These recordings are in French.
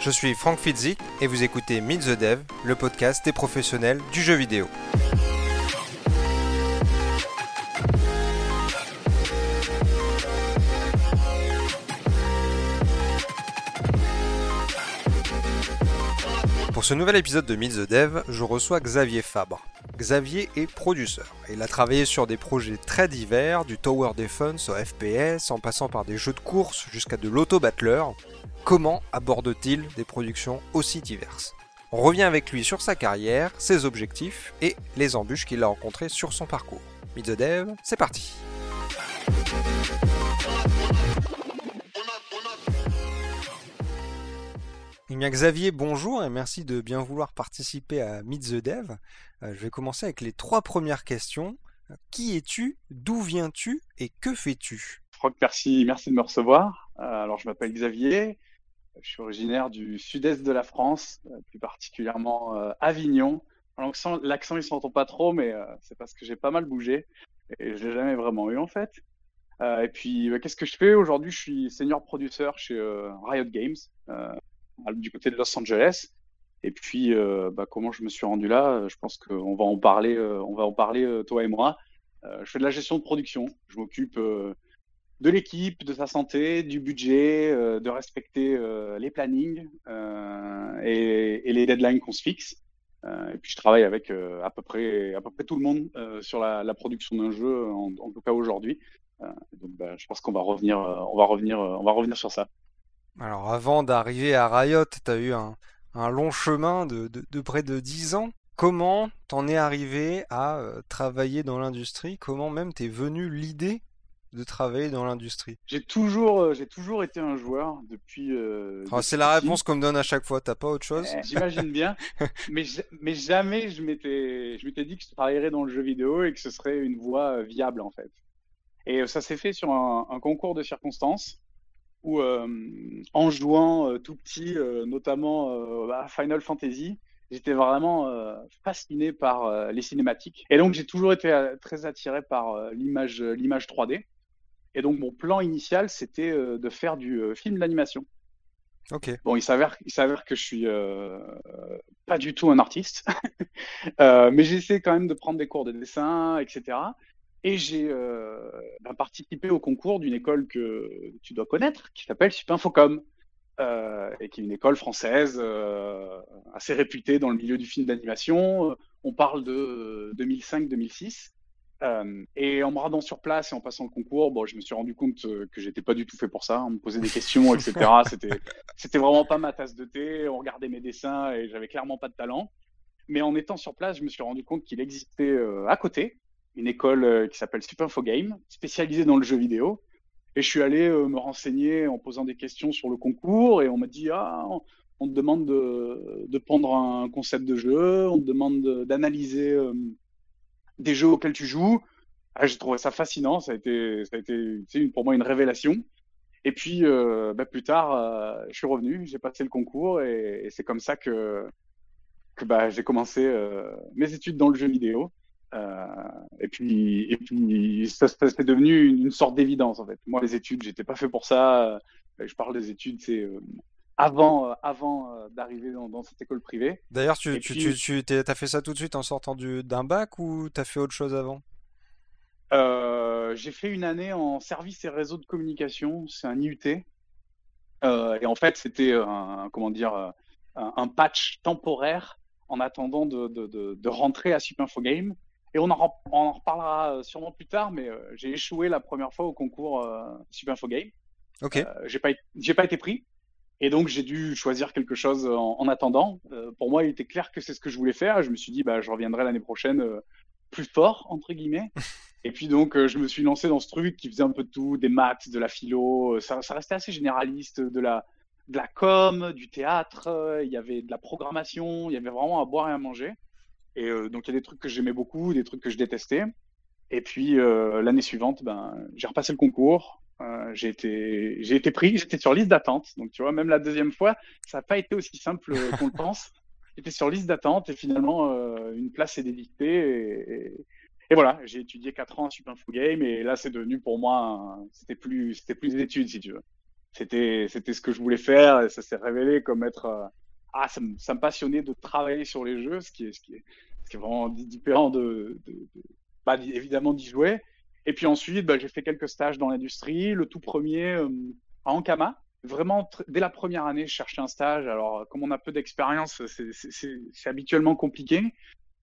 Je suis Frank Fitzik et vous écoutez Meet the Dev, le podcast des professionnels du jeu vidéo. Pour ce nouvel épisode de Meet the Dev, je reçois Xavier Fabre. Xavier est produceur. Il a travaillé sur des projets très divers, du Tower Defense au FPS, en passant par des jeux de course jusqu'à de l'auto-battler. Comment aborde-t-il des productions aussi diverses? On revient avec lui sur sa carrière, ses objectifs et les embûches qu'il a rencontrées sur son parcours. Meet the Dev, c'est parti Eh Xavier, bonjour et merci de bien vouloir participer à Meet Dev. Euh, je vais commencer avec les trois premières questions. Qui es-tu? D'où viens-tu? Et que fais-tu? Franck, merci, merci de me recevoir. Euh, alors, je m'appelle Xavier. Je suis originaire du sud-est de la France, euh, plus particulièrement Avignon. L'accent, il s'entend pas trop, mais c'est parce que j'ai pas mal bougé et je l'ai jamais vraiment eu en fait. et puis, bah, qu'est-ce que je fais? Aujourd'hui Je suis senior producteur chez Riot Games du côté de Los Angeles. Et puis, euh, bah, comment je me suis rendu là euh, Je pense qu'on va en parler. Euh, on va en parler toi et moi. je fais de la gestion de production. Je m'occupe de l'équipe, de sa santé, du budget, de respecter les plannings et, les deadlines qu'on se fixe. et puis je travaille avec à peu près à peu près tout le monde sur la, production d'un jeu, en, tout cas aujourd'hui. donc bah, je pense qu'on va revenir, on va revenir, on va revenir sur ça. Alors avant d'arriver à Riot, tu as eu un, long chemin de, près de 10 ans. Comment t'en es arrivé à euh, travailler dans l'industrie? Comment même t'es venu l'idée de travailler dans l'industrie? J'ai toujours, euh, j'ai toujours été un joueur depuis. Euh, ah, c'est la réponse qu'on me donne à chaque fois. T'as pas autre chose? Eh, J'imagine bien, mais, mais jamais je m'étais, je m'étais dit que je travaillerais dans le jeu vidéo et que ce serait une voie viable en fait. Et ça s'est fait sur un concours de circonstances où euh, en jouant euh, tout petit, euh, notamment à Final Fantasy, j'étais vraiment fasciné par les cinématiques. Et donc j'ai toujours été très attiré par l'image, l'image 3D. Et donc mon plan initial, c'était de faire du film d'animation. Ok. Bon, il s'avère, il s'avère que je suis pas du tout un artiste, mais j'essaie quand même de prendre des cours de dessin, etc. Et j'ai euh, bah, participé au concours d'une école que tu dois connaître, qui s'appelle Supinfocom, euh, et qui est une école française euh, assez réputée dans le milieu du film d'animation. On parle de 2005-2006. Euh, et en me rendant sur place et en passant le concours, bon, je me suis rendu compte que j'étais pas du tout fait pour ça. On me posait des questions, etc. c'était, c'était vraiment pas ma tasse de thé. On regardait mes dessins et j'avais clairement pas de talent. Mais en étant sur place, je me suis rendu compte qu'il existait à côté une école euh, qui s'appelle Supinfo Game, spécialisée dans le jeu vidéo. Et je suis allé euh, me renseigner en posant des questions sur le concours et on m'a dit ah on te demande de, de, prendre un concept de jeu, on te demande d'analyser euh, des jeux auxquels tu joues. Ah, j'ai trouvé ça fascinant, ça a été, ça a été pour moi une révélation. Et puis bah, plus tard, je suis revenu, j'ai passé le concours et, c'est comme ça que, que bah, j'ai commencé mes études dans le jeu vidéo. Euh, et puis, et puis ça, c'est devenu une, sorte d'évidence en fait. Moi, les études, j'étais pas fait pour ça. Euh, je parle des études, c'est euh, avant, avant d'arriver dans, cette école privée. D'ailleurs, tu, tu, tu, tu as fait ça tout de suite en sortant d'un bac ou tu as fait autre chose avant? J'ai fait une année en service et réseau de communication. C'est un IUT. et en fait, c'était un, comment dire, un, patch temporaire en attendant de, de, de, rentrer à Supinfo Game. Et on en, en reparlera euh, sûrement plus tard, mais euh, j'ai échoué la première fois au concours euh, Super Info Game. Ok. Euh, j'ai pas, j'ai pas été pris. Et donc j'ai dû choisir quelque chose en, en attendant. pour moi, il était clair que c'est ce que je voulais faire. Je me suis dit, bah, je reviendrai l'année prochaine plus fort entre guillemets. Et puis donc je me suis lancé dans ce truc qui faisait un peu de tout, des maths, de la philo. Ça, ça restait assez généraliste, de la, de la com, du théâtre. Il y avait de la programmation. Il y avait vraiment à boire et à manger. Et euh, donc il y a des trucs que j'aimais beaucoup, des trucs que je détestais. Et puis euh, l'année suivante, ben, j'ai repassé le concours. Euh, j'ai été, j'ai été pris, j'étais sur liste d'attente. Donc tu vois, même la deuxième fois, ça n'a pas été aussi simple qu'on le pense. J'étais sur liste d'attente et finalement une place est dédictée. Et, voilà, j'ai étudié quatre ans à Super Game et là c'est devenu pour moi, c'était plus, c'était plus des études si tu veux. c'était c'était ce que je voulais faire et ça s'est révélé comme être ah ça me, ça me, passionnait de travailler sur les jeux, ce qui est ce qui est, ce qui est vraiment différent de, de, de bah, évidemment d'y jouer. Et puis ensuite, bah, j'ai fait quelques stages dans l'industrie. Le tout premier à Ankama, vraiment, dès la première année, je cherchais un stage. Alors, comme on a peu d'expérience, c'est habituellement compliqué.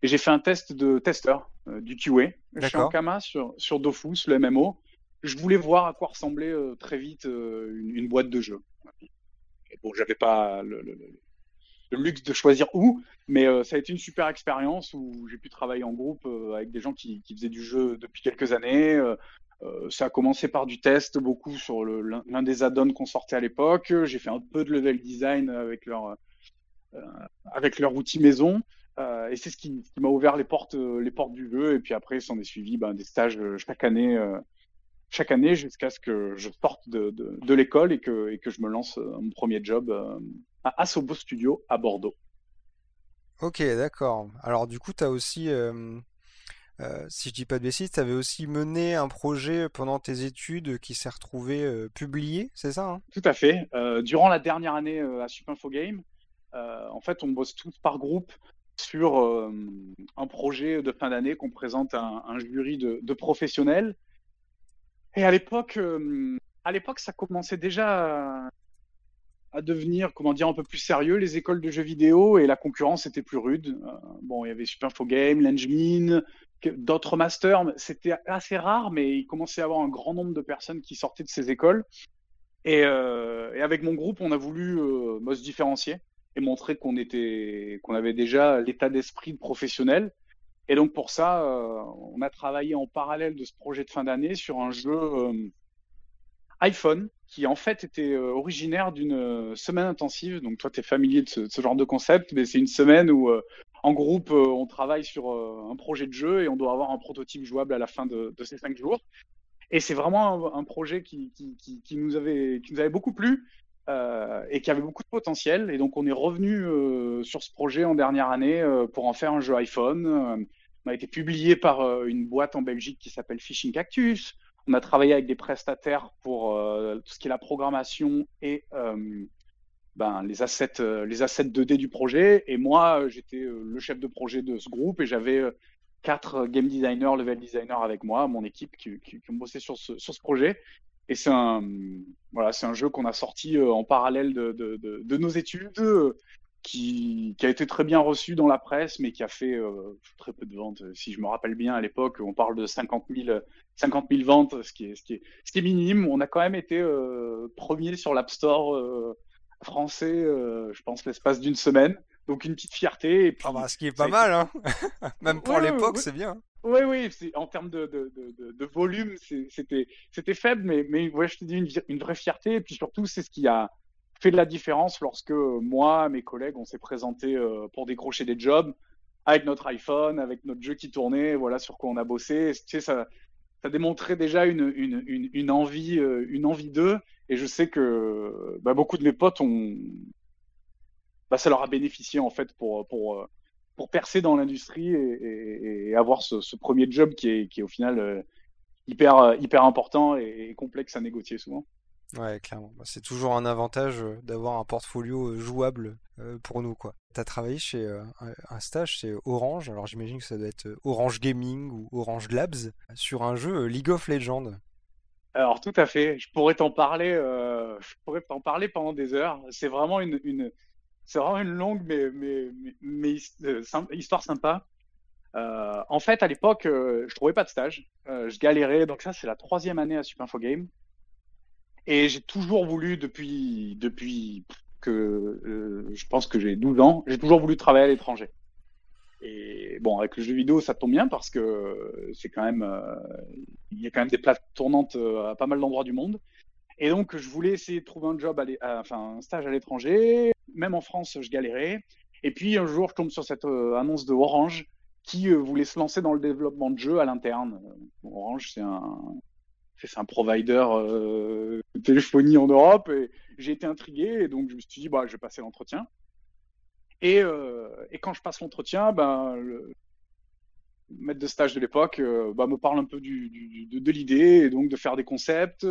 Et j'ai fait un test de testeur euh, du QA chez Ankama sur, sur Dofus, le MMO. Je voulais voir à quoi ressemblait euh, très vite euh, une, une, boîte de jeu. Et bon, j'avais pas le, le, le, luxe de choisir où, mais ça a été une super expérience où j'ai pu travailler en groupe avec des gens qui, faisaient du jeu depuis quelques années. Euh, ça a commencé par du test, beaucoup sur l'un des add-ons qu'on sortait à l'époque. J'ai fait un peu de level design avec leur, euh, avec outil maison. Euh, et c'est ce qui, m'a ouvert les portes, les portes du jeu. Et puis après, s'en est suivi ben, des stages chaque année, chaque année jusqu'à ce que je sorte de, de, de l'école et que, et que je me lance mon premier job à Asobo Studio à Bordeaux. Ok, d'accord. Alors du coup, tu as aussi euh, si je dis pas de bêtises, tu avais aussi mené un projet pendant tes études qui s'est retrouvé euh, publié, c'est ça hein? Tout à fait. Euh, durant la dernière année à Supinfo Game, en fait, on bosse tous par groupe sur un projet de fin d'année qu'on présente à un, jury de, de, professionnels. Et à l'époque, à l'époque, ça commençait déjà à devenir, comment dire, un peu plus sérieux, les écoles de jeux vidéo, et la concurrence était plus rude. bon, il y avait Supinfo Game, Langmin, d'autres masters, c'était assez rare, mais il commençait à avoir un grand nombre de personnes qui sortaient de ces écoles. Et, euh, avec mon groupe, on a voulu euh, bah, se différencier et montrer qu'on était, avait déjà l'état d'esprit de professionnel. Et donc pour ça, euh, on a travaillé en parallèle de ce projet de fin d'année sur un jeu euh, iPhone qui en fait était euh, originaire d'une semaine intensive. Donc toi, tu es familier de ce, genre de concept, mais c'est une semaine où en groupe, euh, on travaille sur euh, un projet de jeu et on doit avoir un prototype jouable à la fin de, ces cinq jours. Et c'est vraiment un, projet qui, nous avait, qui nous avait beaucoup plu euh, et qui avait beaucoup de potentiel. Et donc, on est revenu sur ce projet en dernière année pour en faire un jeu iPhone. on a été publié par une boîte en Belgique qui s'appelle Fishing Cactus. On a travaillé avec des prestataires pour tout ce qui est la programmation et ben, les assets, euh, les assets 2D du projet. Et moi, euh, j'étais euh, le chef de projet de ce groupe et j'avais quatre game designers, level designers avec moi, mon équipe qui, ont bossé sur ce, projet. Et c'est un, voilà, un jeu qu'on a sorti en parallèle de nos études, qui, qui, a été très bien reçu dans la presse, mais qui a fait euh, très peu de ventes. Si je me rappelle bien, à l'époque, on parle de 50 000, 50 000 ventes, ce qui est, ce qui est, ce qui est minime. On a quand même été euh, premier sur l'App Store euh, français, je pense, l'espace d'une semaine. Donc une petite fierté. Et puis, ah bah, ce qui est pas mal, hein même pour l'époque, c'est bien. Oui, oui, en termes de, de, de, de volume, c'était faible, mais, mais ouais, je te dis une, une vraie fierté. Et puis surtout, c'est ce qui a fait de la différence lorsque moi, mes collègues, on s'est présenté euh, pour décrocher des jobs avec notre iPhone, avec notre jeu qui tournait, voilà sur quoi on a bossé. Tu sais, ça, ça démontrait déjà une, une, une, envie, euh, une envie d'eux. Et je sais que bah, beaucoup de mes potes ont, bah, ça leur a bénéficié en fait pour pour pour percer dans l'industrie et, avoir ce, ce, premier job qui est qui est au final euh, hyper hyper important et, complexe à négocier souvent. Ouais, clairement. Bah, c'est toujours un avantage euh, d'avoir un portfolio euh, jouable pour nous, quoi. T'as travaillé chez un stage chez Orange, alors j'imagine que ça doit être Orange Gaming ou Orange Labs, sur un jeu League of Legends. Alors tout à fait, je pourrais t'en parler, euh, je pourrais t'en parler pendant des heures. C'est vraiment une, une c'est vraiment une longue mais mais mais, euh, histoire sympa. Euh, en fait, à l'époque, euh, je trouvais pas de stage, euh, je galérais. Donc ça, c'est la troisième année à Supinfo Game, et j'ai toujours voulu depuis depuis que je pense que j'ai 12 ans, j'ai toujours voulu travailler à l'étranger. Et bon, avec le jeu vidéo, ça tombe bien parce que c'est quand même, euh, il y a quand même des places tournantes euh, à pas mal d'endroits du monde. Et donc, je voulais essayer de trouver un job, enfin, un stage à l'étranger. Même en France, je galérais. Et puis, un jour, je tombe sur cette euh, annonce de Orange qui voulait se lancer dans le développement de jeux à l'interne. Orange, c'est un, c'est un provider de téléphonie en Europe. Et j'ai été intrigué. Et donc, je me suis dit, bah, je vais passer l'entretien. Et, euh, et, quand je passe l'entretien, ben, le, maître de stage de l'époque, bah, me parle un peu du, de, l'idée et donc de faire des concepts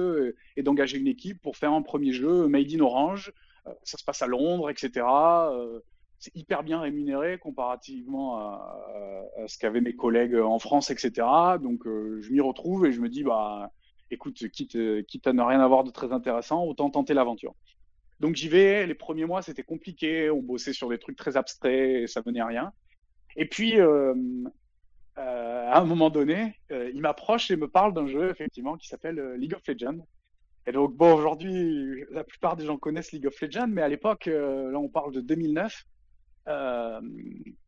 et d'engager une équipe pour faire un premier jeu Made in Orange. ça se passe à Londres, etc c'est hyper bien rémunéré comparativement à, ce qu'avaient mes collègues en France, etc. Donc euh, je m'y retrouve et je me dis, bah, écoute, quitte, à ne rien avoir de très intéressant, autant tenter l'aventure. Donc j'y vais, les premiers mois c'était compliqué, on bossait sur des trucs très abstraits, ça venait à rien. Et puis, euh, euh, à un moment donné, il m'approche et me parle d'un jeu, effectivement, qui s'appelle League of Legends. Et donc, bon, aujourd'hui, la plupart des gens connaissent League of Legends, mais à l'époque, là, on parle de 2009, euh,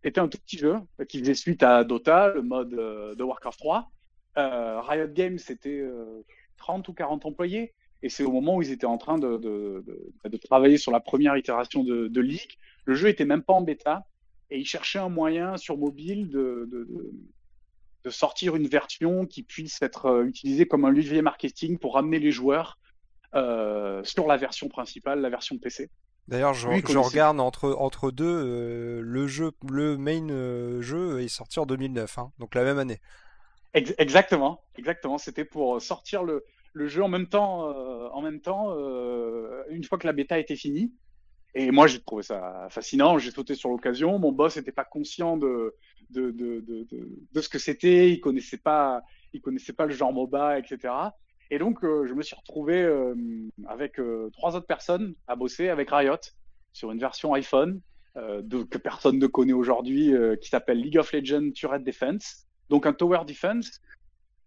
était un tout petit jeu qui faisait suite à Dota, le mode euh, de Warcraft 3. Euh, Riot Games, c'était 30 ou 40 employés. Et c'est au moment où ils étaient en train de, de, de, de travailler sur la première itération de, League. Le jeu était même pas en bêta. Et ils cherchaient un moyen sur mobile de, sortir une version qui puisse être utilisée comme un levier marketing pour ramener les joueurs euh, sur la version principale, la version PC. D'ailleurs, je, regarde entre, entre deux, euh, le jeu, le main euh, jeu est sorti en 2009, hein, donc la même année. Exactement, exactement. C'était pour sortir le, jeu en même temps, euh, en même temps, une fois que la bêta était finie. Et moi, j'ai trouvé ça fascinant. J'ai sauté sur l'occasion. Mon boss n'était pas conscient de de, de, de, ce que c'était. Il connaissait pas, il connaissait pas le genre MOBA, etc. Et donc, euh, je me suis retrouvé euh, avec euh, trois autres personnes à bosser avec Riot sur une version iPhone que personne ne connaît aujourd'hui, qui s'appelle League of Legends Turret Defense. Donc un tower defense.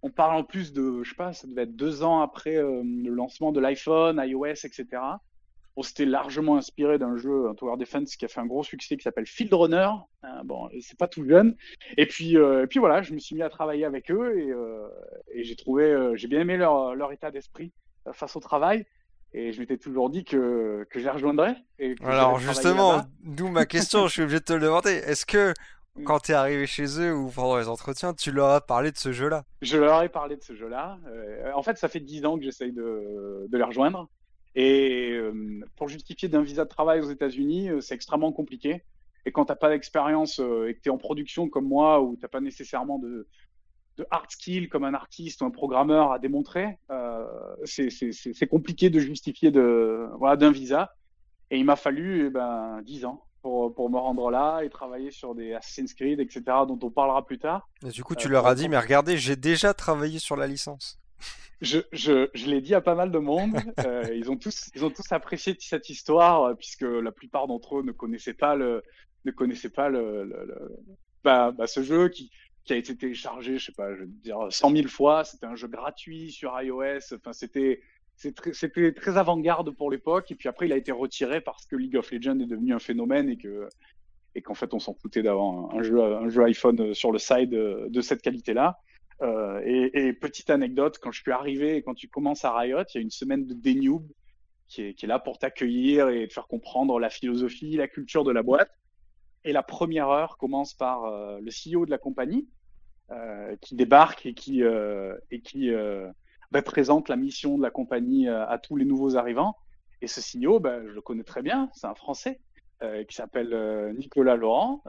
On parle en plus de, je sais pas, ça devait être deux ans après le lancement de l'iPhone, iOS, etc. On s'était largement inspiré d'un jeu, un Tower Defense qui a fait un gros succès qui s'appelle Field Runner. Hein, bon, c'est pas tout jeune. Et puis, euh, et puis voilà, je me suis mis à travailler avec eux et, euh, et j'ai trouvé, euh, j'ai bien aimé leur, leur état d'esprit face au travail. Et je m'étais toujours dit que, que je les rejoindrais. Et Alors justement, d'où ma question, je suis obligé de te le demander. Est-ce que. Quand tu es arrivé chez eux ou pendant les entretiens, tu leur as parlé de ce jeu-là Je leur ai parlé de ce jeu-là. en fait, ça fait dix ans que j'essaye de, de les rejoindre. Et euh, pour justifier d'un visa de travail aux États-Unis, euh, c'est extrêmement compliqué. Et quand tu n'as pas d'expérience euh, et que tu es en production comme moi, où tu n'as pas nécessairement de, de hard skill comme un artiste ou un programmeur à démontrer, euh, c'est compliqué de justifier voilà d'un visa. Et il m'a fallu eh ben 10 ans pour, pour me rendre là et travailler sur des Assassin's Creed, etc., dont on parlera plus tard. Et du coup, tu leur as dit, mais regardez, j'ai déjà travaillé sur la licence je, je, je l'ai dit à pas mal de monde. Euh, ils ont tous, ils ont tous apprécié cette histoire euh, puisque la plupart d'entre eux ne connaissaient pas le, ne connaissaient pas le, le, bah, bah, ce jeu qui, qui a été téléchargé, je sais pas, je veux dire 100 000 fois. C'était un jeu gratuit sur iOS. Enfin, c'était, c'était très avant-garde pour l'époque. Et puis après, il a été retiré parce que League of Legends est devenu un phénomène et que, et qu'en fait, on s'en foutait d'avoir un jeu, un jeu iPhone sur le side de, de cette qualité-là. Euh, et, et, petite anecdote, quand je suis arrivé et quand tu commences à Riot, il y a une semaine de dénube qui est, là pour t'accueillir et te faire comprendre la philosophie, la culture de la boîte. Et la première heure commence par euh, le CEO de la compagnie euh, qui débarque et qui, euh, et qui euh, bah, présente la mission de la compagnie à tous les nouveaux arrivants. Et ce CEO, bah, je le connais très bien, c'est un Français qui s'appelle Nicolas Laurent,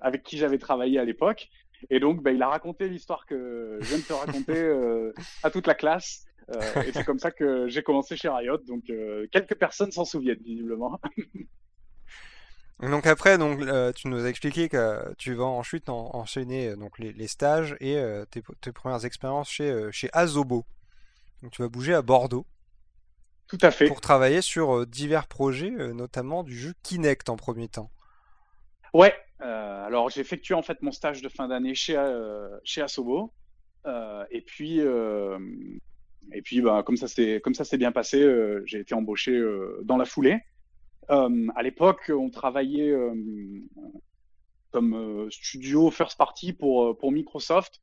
avec qui j'avais travaillé à l'époque et donc, bah, il a raconté l'histoire que je viens de te raconter euh, à toute la classe. Euh, et c'est comme ça que j'ai commencé chez Riot. Donc, euh, quelques personnes s'en souviennent, visiblement. donc après, donc, tu nous as expliqué que tu vas ensuite enchaîner donc, les, stages et tes, tes, premières expériences chez, chez Azobo. Donc tu vas bouger à Bordeaux. Tout à fait. Pour travailler sur divers projets, notamment du jeu Kinect en premier temps. Ouais, euh, alors j'ai effectué en fait mon stage de fin d'année chez euh, chez Asobo, euh, et puis euh, et puis bah, comme ça c'est comme ça s'est bien passé, euh, j'ai été embauché dans la foulée. à l'époque, on travaillait comme studio first party pour pour Microsoft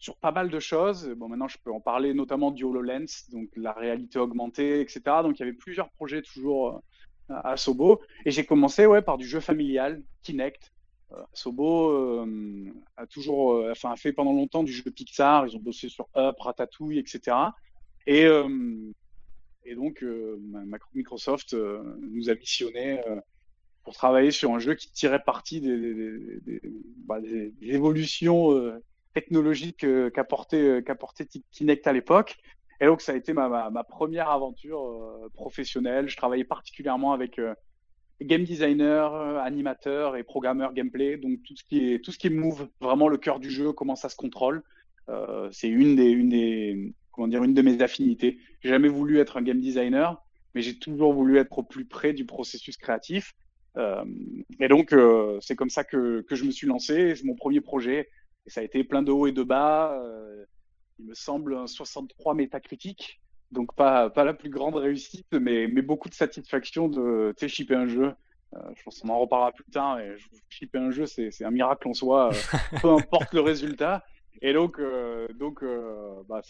sur pas mal de choses. Bon, maintenant, je peux en parler notamment du HoloLens, donc la réalité augmentée, etc. Donc, il y avait plusieurs projets toujours à Sobo. Et j'ai commencé ouais, par du jeu familial, Kinect. Euh, Sobo euh, a toujours, euh, enfin, a fait pendant longtemps du jeu Pixar. Ils ont bossé sur Up, Ratatouille, etc. Et, et donc, Microsoft nous a missionné pour travailler sur un jeu qui tirait parti des, des, bah, des évolutions technologique qu'apportait qu'apportait Kinect à l'époque. Et donc, ça a été ma, première aventure professionnelle. Je travaillais particulièrement avec game designer, animateur et programmeur gameplay. Donc, tout ce qui est, tout ce qui move, vraiment le cœur du jeu, comment ça se contrôle. c'est une des, une des, comment dire, une de mes affinités. J'ai jamais voulu être un game designer, mais j'ai toujours voulu être au plus près du processus créatif. Euh, et donc, euh, c'est comme ça que, que, je me suis lancé. C'est mon premier projet. Et ça a été plein de hauts et de bas. Euh, il me semble un 63 métacritique. Donc, pas, pas la plus grande réussite, mais, mais beaucoup de satisfaction de shipper un jeu. je pense qu'on en reparlera plus tard. Et shipper un jeu, c'est un miracle en soi, peu importe le résultat. Et donc, euh, donc euh, bah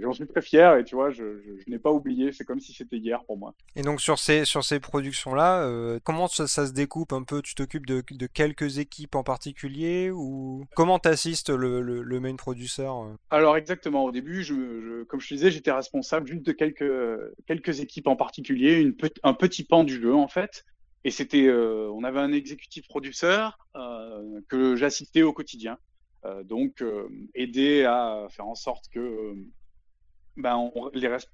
j'en suis très fier et tu vois, je, je, n'ai pas oublié, c'est comme si c'était hier pour moi. Et donc sur ces, sur ces productions-là, euh, comment ça, ça, se découpe un peu? Tu t'occupes de, de, quelques équipes en particulier ou comment t'assistes le, le, le, main producer euh? Alors exactement, au début, je, je, comme je te disais, j'étais responsable juste de quelques, quelques équipes en particulier, une, un petit pan du jeu en fait. Et c'était, on avait un exécutif producteur que j'assistais au quotidien. Euh, donc, euh, aider à faire en sorte que euh, ben,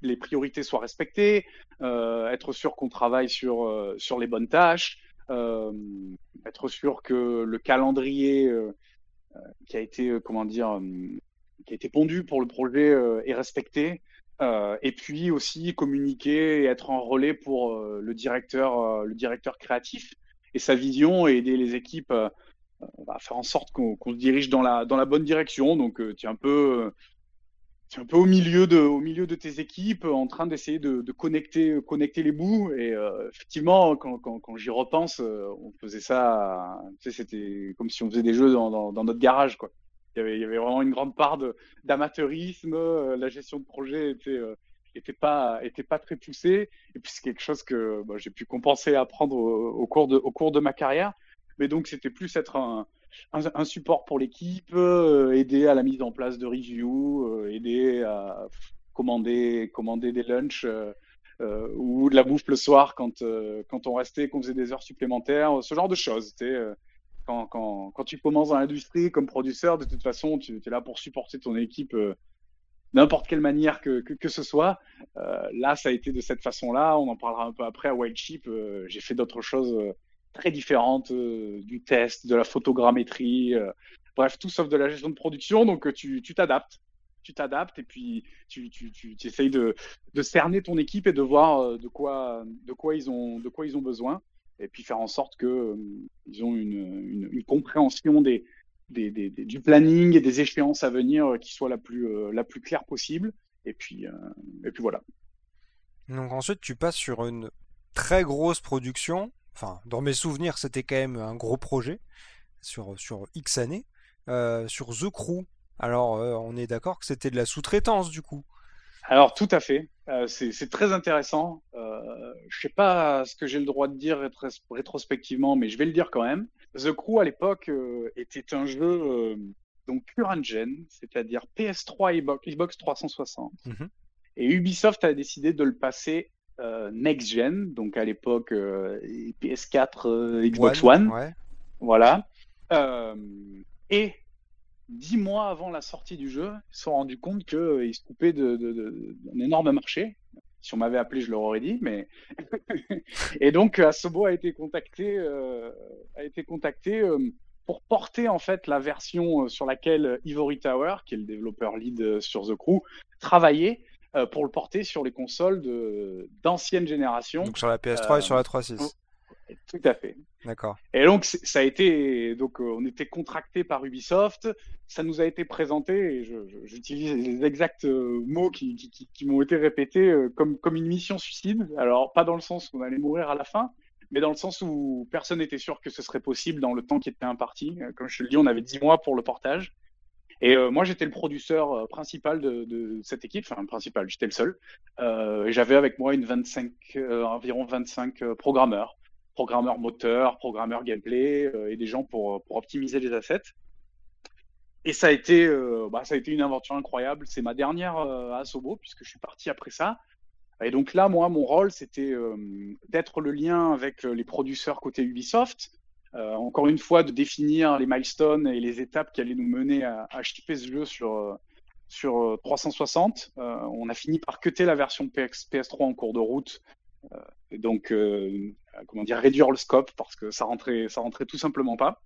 les, priorités soient respectées, être sûr qu'on travaille sur, sur les bonnes tâches, être sûr que le calendrier qui a été, comment dire, qui a été pondu pour le projet est respecté. et puis aussi communiquer et être en relais pour le directeur, le directeur créatif et sa vision et aider les équipes on va faire en sorte qu'on se dirige dans la, dans la bonne direction. Donc, euh, tu es un peu, tu es un peu au milieu de, au milieu de tes équipes, en train d'essayer de, connecter, connecter les bouts. Et euh, effectivement, quand, quand, j'y repense, euh, on faisait ça. C'était comme si on faisait des jeux dans, dans, notre garage, quoi. Il y avait, il y avait vraiment une grande part d'amateurisme. la gestion de projet était était pas était pas très poussée. Et puis c'est quelque chose que bah, j'ai pu compenser à apprendre au, cours de au cours de ma carrière. Mais donc, c'était plus être un, un, support pour l'équipe, euh, aider à la mise en place de review, euh, aider à commander, commander des lunchs euh, ou de la bouffe le soir quand, quand on restait, qu'on faisait des heures supplémentaires, ce genre de choses. Quand, quand, quand, tu commences dans l'industrie comme producteur, de toute façon, tu es là pour supporter ton équipe n'importe quelle manière que, que, que ce soit. là, ça a été de cette façon-là. On en parlera un peu après à Wild Sheep. J'ai fait d'autres choses très différentes euh, du test, de la photogrammétrie, euh, bref, tout sauf de la gestion de production. Donc, euh, tu t'adaptes. Tu t'adaptes et puis tu, essayes de, cerner ton équipe et de voir de quoi, de quoi, ils, ont, de quoi ils ont besoin et puis faire en sorte que ils ont une, une, compréhension des, du planning et des échéances à venir qui soit la plus, la plus claire possible. Et puis, et puis voilà. Donc ensuite, tu passes sur une très grosse production enfin, dans mes souvenirs, c'était quand même un gros projet sur, sur X années. Euh, sur The Crew, alors euh, on est d'accord que c'était de la sous-traitance du coup. Alors tout à fait, euh, c'est très intéressant. je sais pas ce que j'ai le droit de dire rétrospectivement, mais je vais le dire quand même. The Crew à l'époque était un jeu donc pure engine, c'est-à-dire PS3 et Xbox 360. Mmh et Ubisoft a décidé de le passer euh, next gen, donc à l'époque euh, PS4, euh, Xbox One. Voilà. et dix mois avant la sortie du jeu, ils se sont rendus compte qu'ils se coupaient d'un de, de, énorme marché. Si on m'avait appelé, je leur aurais dit, mais et donc Asobo a été contacté, a été contacté pour porter en fait la version sur laquelle Ivory Tower, qui est le développeur lead sur The Crew, travaillait euh, pour le porter sur les consoles d'ancienne génération. Donc sur la PS3 et sur la 3.6. Tout à fait. D'accord. Et donc ça a été donc euh, on était contracté par Ubisoft, ça nous a été présenté et j'utilise les exacts euh, mots qui, qui, qui, m'ont été répétés comme comme une mission suicide. Alors pas dans le sens où on allait mourir à la fin, mais dans le sens où personne n'était sûr que ce serait possible dans le temps qui était imparti. Comme je te le dis, on avait 10 mois pour le portage. Et euh, moi, j'étais le producteur euh, principal de, de, cette équipe, enfin principal, j'étais le seul. Euh, J'avais avec moi une 25, euh, environ 25 programmeurs, programmeurs moteurs, programmeurs gameplay et des gens pour, pour optimiser les assets. Et ça a été, bah, ça a été une aventure incroyable. C'est ma dernière à Sobo puisque je suis parti après ça. Et donc là, moi, mon rôle, c'était d'être le lien avec les producteurs côté Ubisoft, encore une fois, de définir les milestones et les étapes qui allaient nous mener à, à shipper ce jeu sur, sur 360. on a fini par cutter la version PS3 en cours de route donc comment dire réduire le scope parce que ça rentrait ça rentrait tout simplement pas.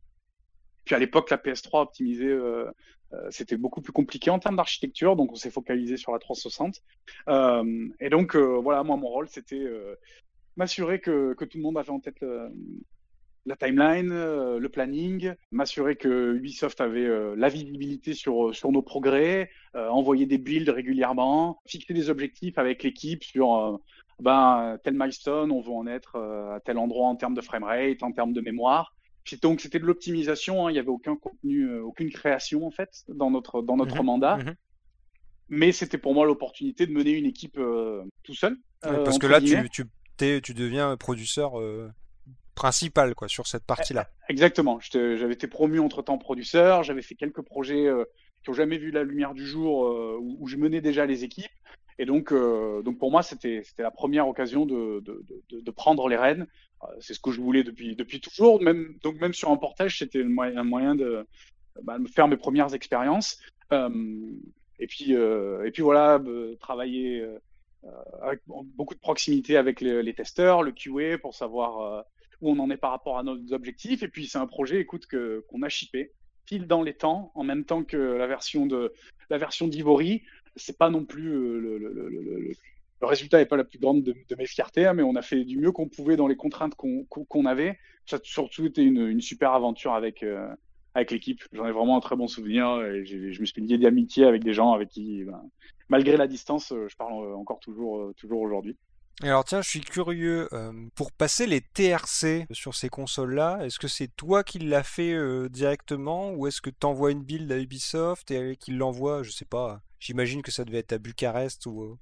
Puis à l'époque la PS3 optimisée c'était beaucoup plus compliqué en termes d'architecture donc on s'est focalisé sur la 360 et donc voilà moi mon rôle c'était m'assurer que, que, tout le monde avait en tête la timeline, le planning, m'assurer que Ubisoft avait la visibilité sur, sur nos progrès, envoyer des builds régulièrement, fixer des objectifs avec l'équipe sur ben, tel milestone, on veut en être à tel endroit en termes de framerate, en termes de mémoire. Puis donc c'était de l'optimisation, hein, il n'y avait aucun contenu, aucune création en fait dans notre, dans notre mmh mandat. Mmh Mais c'était pour moi l'opportunité de mener une équipe tout seul. parce que là, tu, tu, tu deviens producteur principal quoi sur cette partie-là. Exactement. J'avais été promu entre temps producteur, j'avais fait quelques projets euh, qui ont jamais vu la lumière du jour euh, où, je menais déjà les équipes. Et donc, euh, donc pour moi, c'était la première occasion de, de, de, prendre les rênes. C'est ce que je voulais depuis, depuis toujours. Même, donc même sur un portage, c'était un moyen de, bah, faire mes premières expériences. et puis, et puis voilà, travailler avec beaucoup de proximité avec les, les, testeurs, le QA pour savoir où on en est par rapport à nos objectifs. Et puis c'est un projet, écoute, que qu'on a shippé pile dans les temps, en même temps que la version de la version d'Ivory. C'est pas non plus euh, le, résultat n'est pas la plus grande de, mes fiertés, hein, mais on a fait du mieux qu'on pouvait dans les contraintes qu'on avait. Ça a surtout été une, super aventure avec euh, avec l'équipe. J'en ai vraiment un très bon souvenir et je me suis lié d'amitié avec des gens avec qui, ben, malgré la distance, je parle encore toujours toujours aujourd'hui alors tiens, je suis curieux, euh, pour passer les TRC sur ces consoles-là, est-ce que c'est toi qui l'as fait euh, directement ou est-ce que tu envoies une build à Ubisoft et qu'il l'envoie, je sais pas, j'imagine que ça devait être à Bucarest ou, euh,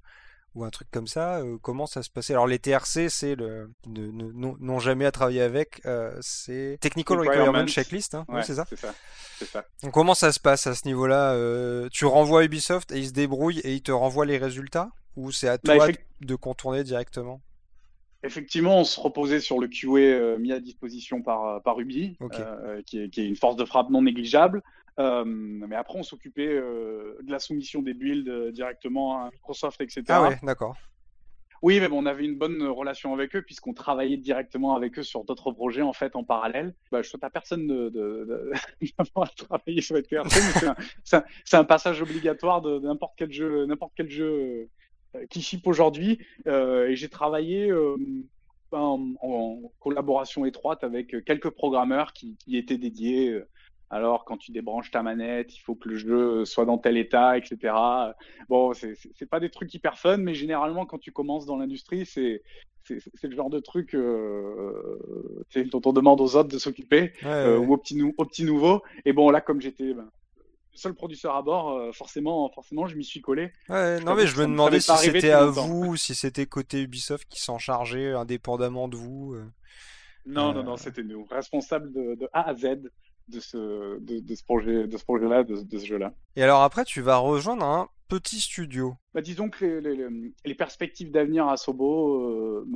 ou un truc comme ça. comment ça se passait? Alors les TRC, c'est le non jamais à travailler avec, c'est Technical Requirement Checklist, hein c'est ça? C'est ça. Donc comment ça se passe à ce niveau-là? Tu renvoies à Ubisoft et ils se débrouillent et ils te renvoient les résultats? Ou c'est à bah, toi de contourner directement Effectivement, on se reposait sur le QA euh, mis à disposition par, euh, par Ubi, euh, qui, est, une force de frappe non négligeable. mais après, on s'occupait de la soumission des builds directement à Microsoft, etc. Ah ouais, d'accord. Oui, mais bon, on avait une bonne relation avec eux puisqu'on travaillait directement avec eux sur d'autres projets en fait en parallèle. Bah, je souhaite à personne de, de, de, travailler sur les mais c'est un, un, passage obligatoire de n'importe quel jeu, n'importe quel jeu qui ship aujourd'hui. Euh, et j'ai travaillé euh, en, en, collaboration étroite avec quelques programmeurs qui, qui étaient dédiés. Alors, quand tu débranches ta manette, il faut que le jeu soit dans tel état, etc. Bon, c'est pas des trucs hyper fun, mais généralement, quand tu commences dans l'industrie, c'est c'est le genre de truc euh, dont on demande aux autres de s'occuper ou aux petits, au petits nouveaux. Et bon, là, comme j'étais ben, seul producteur à bord, euh, forcément, forcément, je m'y suis collé. Ouais, non, mais je me demandais si c'était à vous ou si c'était côté Ubisoft qui s'en chargeait indépendamment de vous. Euh. Non, non, non, c'était nous, responsables de, de, A à Z de ce, de, de ce projet, de ce projet-là, de, de, ce jeu-là. Et alors après, tu vas rejoindre un petit studio. Bah, disons que les, les, les perspectives d'avenir à Sobo euh,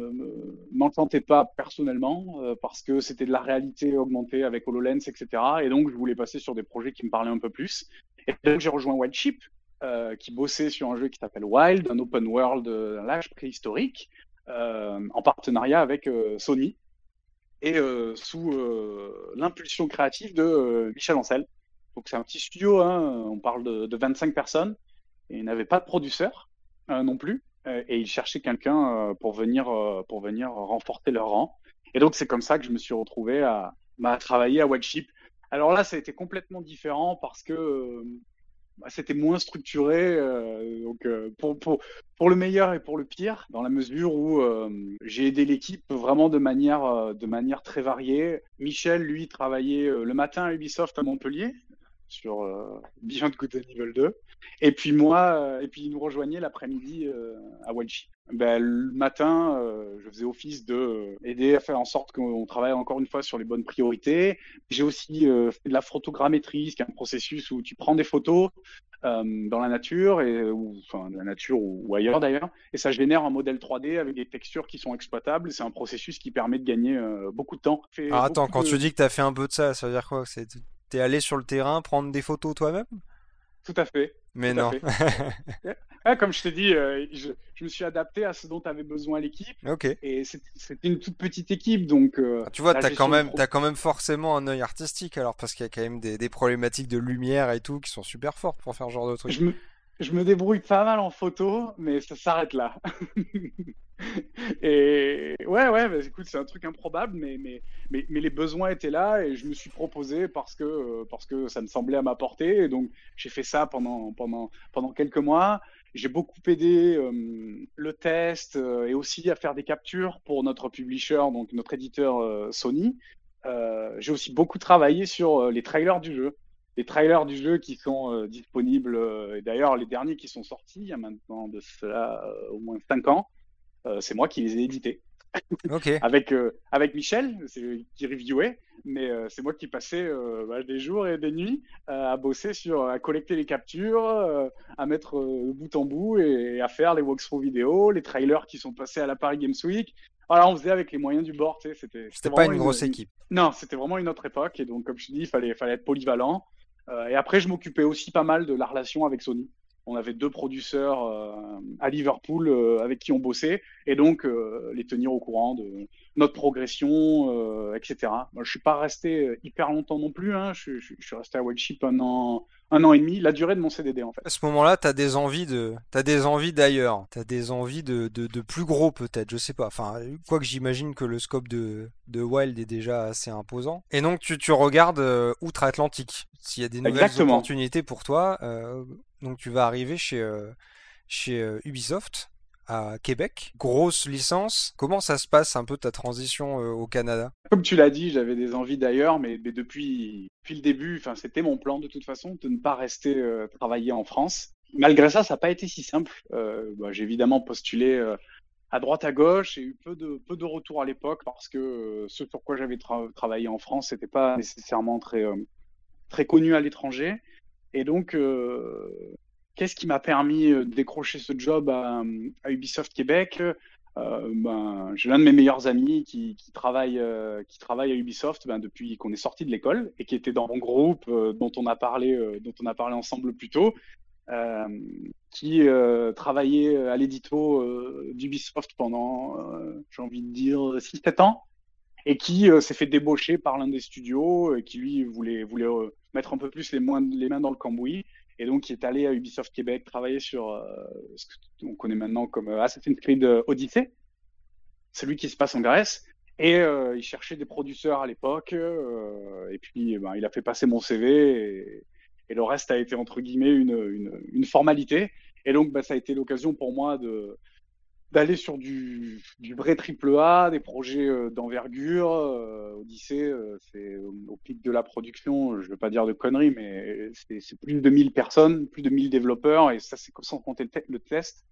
m'enchantaient pas personnellement euh, parce que c'était de la réalité augmentée avec HoloLens, etc. Et donc, je voulais passer sur des projets qui me parlaient un peu plus. Et donc, j'ai rejoint Wildship, euh, qui bossait sur un jeu qui s'appelle Wild, un open world, un l'âge préhistorique, euh, en partenariat avec euh, Sony et euh, sous euh, l'impulsion créative de euh, Michel Ancel. Donc c'est un petit studio, hein, on parle de, de, 25 personnes, et il n'avait pas de producteur non plus, et il cherchait quelqu'un pour venir pour venir renforcer leur rang. Et donc c'est comme ça que je me suis retrouvé à, bah, à travailler à Wildship. Alors là, ça a été complètement différent parce que bah, c'était moins structuré, euh, donc euh, pour, pour, le meilleur et pour le pire, dans la mesure où euh, j'ai aidé l'équipe vraiment de manière, de manière très variée. Michel, lui, travaillait le matin à Ubisoft à Montpellier sur Beyond Good and Evil 2, et puis moi, et puis il nous rejoignait l'après-midi à Welshi. Ben, le matin, euh, je faisais office de euh, aider à faire en sorte qu'on travaille encore une fois sur les bonnes priorités. J'ai aussi euh, fait de la photogrammétrie, qui est un processus où tu prends des photos, euh, dans la nature, et, ou, enfin, la nature ou, ailleurs d'ailleurs, et ça génère un modèle 3D avec des textures qui sont exploitables. C'est un processus qui permet de gagner euh, beaucoup de temps. Ah, attends, quand tu dis que tu as fait un peu de ça, ça veut dire quoi C'est T'es allé sur le terrain prendre des photos toi-même? Tout à fait. Mais non. Ah, comme je t'ai dit, euh, je, me suis adapté à ce dont avait besoin l'équipe. Ok. Et c'était une toute petite équipe, donc. Euh, ah, tu vois, t'as quand même, as quand même forcément un œil artistique, alors parce qu'il y a quand même des, problématiques de lumière et tout qui sont super fortes pour faire ce genre de truc. Je me, je me débrouille pas mal en photo, mais ça s'arrête là. et ouais, ouais, bah, écoute, c'est un truc improbable, mais, mais, mais, les besoins étaient là et je me suis proposé parce que, euh, parce que ça me semblait à ma portée. Et donc, j'ai fait ça pendant, pendant, pendant quelques mois. J'ai beaucoup aidé euh, le test euh, et aussi à faire des captures pour notre publisher, donc notre éditeur Sony. j'ai aussi beaucoup travaillé sur les trailers du jeu. Les trailers du jeu qui sont disponibles, et d'ailleurs les derniers qui sont sortis il y a maintenant de cela au moins 5 ans, c'est moi qui les ai édités. avec, euh, avec Michel, qui reviewait, mais euh, c'est moi qui passais euh, bah, des jours et des nuits à bosser sur, à collecter les captures, à mettre bout en bout et, à faire les walkthrough vidéo, les trailers qui sont passés à la Paris Games Week. Voilà, on faisait avec les moyens du bord, c'était. C'était pas une grosse équipe. Non, c'était vraiment une autre époque, et donc comme je te dis, il fallait, fallait être polyvalent. Et après, je m'occupais aussi pas mal de la relation avec Sony on avait deux producteurs euh, à Liverpool euh, avec qui on bossait, et donc euh, les tenir au courant de notre progression, etc. Moi, je suis pas resté hyper longtemps non plus, hein. je, suis resté à Wildship un an, un an et demi, la durée de mon CDD en fait. À ce moment-là, tu as des envies de, as des envies d'ailleurs, tu as des envies de, de, plus gros peut-être, je sais pas. Enfin, quoi que j'imagine que le scope de, de Wild est déjà assez imposant. Et donc tu, tu regardes outre-Atlantique. S'il y a des nouvelles opportunités pour toi, donc tu vas arriver chez, euh, chez euh, Ubisoft à Québec. Grosse licence. Comment ça se passe un peu ta transition euh, au Canada? Comme tu l'as dit, j'avais des envies d'ailleurs, mais, depuis, depuis le début, c'était mon plan de toute façon de ne pas rester travailler en France. Malgré ça, ça n'a pas été si simple. Bah, j'ai évidemment postulé à droite à gauche. J'ai eu peu de, peu de retours à l'époque parce que ce sur quoi j'avais travaillé en France, n'était pas nécessairement très, très connu à l'étranger. Et donc, euh, qu'est-ce qui m'a permis euh, de décrocher ce job à, Ubisoft Québec? Euh, ben, J'ai l'un de mes meilleurs amis qui, travaille, qui travaille à Ubisoft ben, depuis qu'on est sorti de l'école et qui était dans mon groupe dont, on a parlé, dont on a parlé ensemble plus tôt. qui travaillait à l'édito d'Ubisoft pendant, j'ai envie de dire, 6-7 ans, et qui s'est fait débaucher par l'un des studios, qui lui voulait, voulait mettre un peu plus les, les mains dans le cambouis. Et donc, il est allé à Ubisoft Québec travailler sur euh, ce qu'on connaît maintenant comme euh, Assassin's Creed euh, Odyssey, celui qui se passe en Grèce. Et il cherchait des producteurs à l'époque. et puis, ben, il a fait passer mon CV. Et, le reste a été, entre guillemets, une, une, formalité. Et donc, ben, ça a été l'occasion pour moi de, d'aller sur du, du, vrai triple A, des projets euh, d'envergure. Euh, Odyssée, euh, c'est au pic de la production, je ne veux pas dire de conneries, mais c'est plus de 1000 personnes, plus de 1000 développeurs, et ça, c'est sans compter le, test.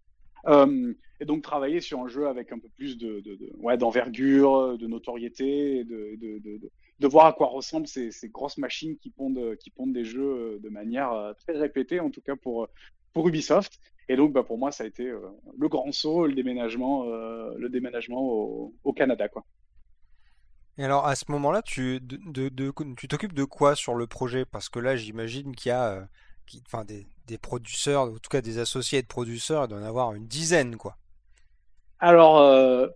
et donc travailler sur un jeu avec un peu plus de, de, de d'envergure, de notoriété, de, de, voir à quoi ressemblent ces, ces, grosses machines qui pondent, qui pondent des jeux de manière très répétée, en tout cas pour, pour Ubisoft. Et donc, bah, pour moi, ça a été euh, le grand saut, le déménagement, euh, le déménagement au, Canada, quoi. Et alors, à ce moment-là, tu tu t'occupes de quoi sur le projet? Parce que là, j'imagine qu'il y a euh, enfin, des, des producteurs, en tout cas des associés de producteurs, il doit en avoir une dizaine, quoi. Alors,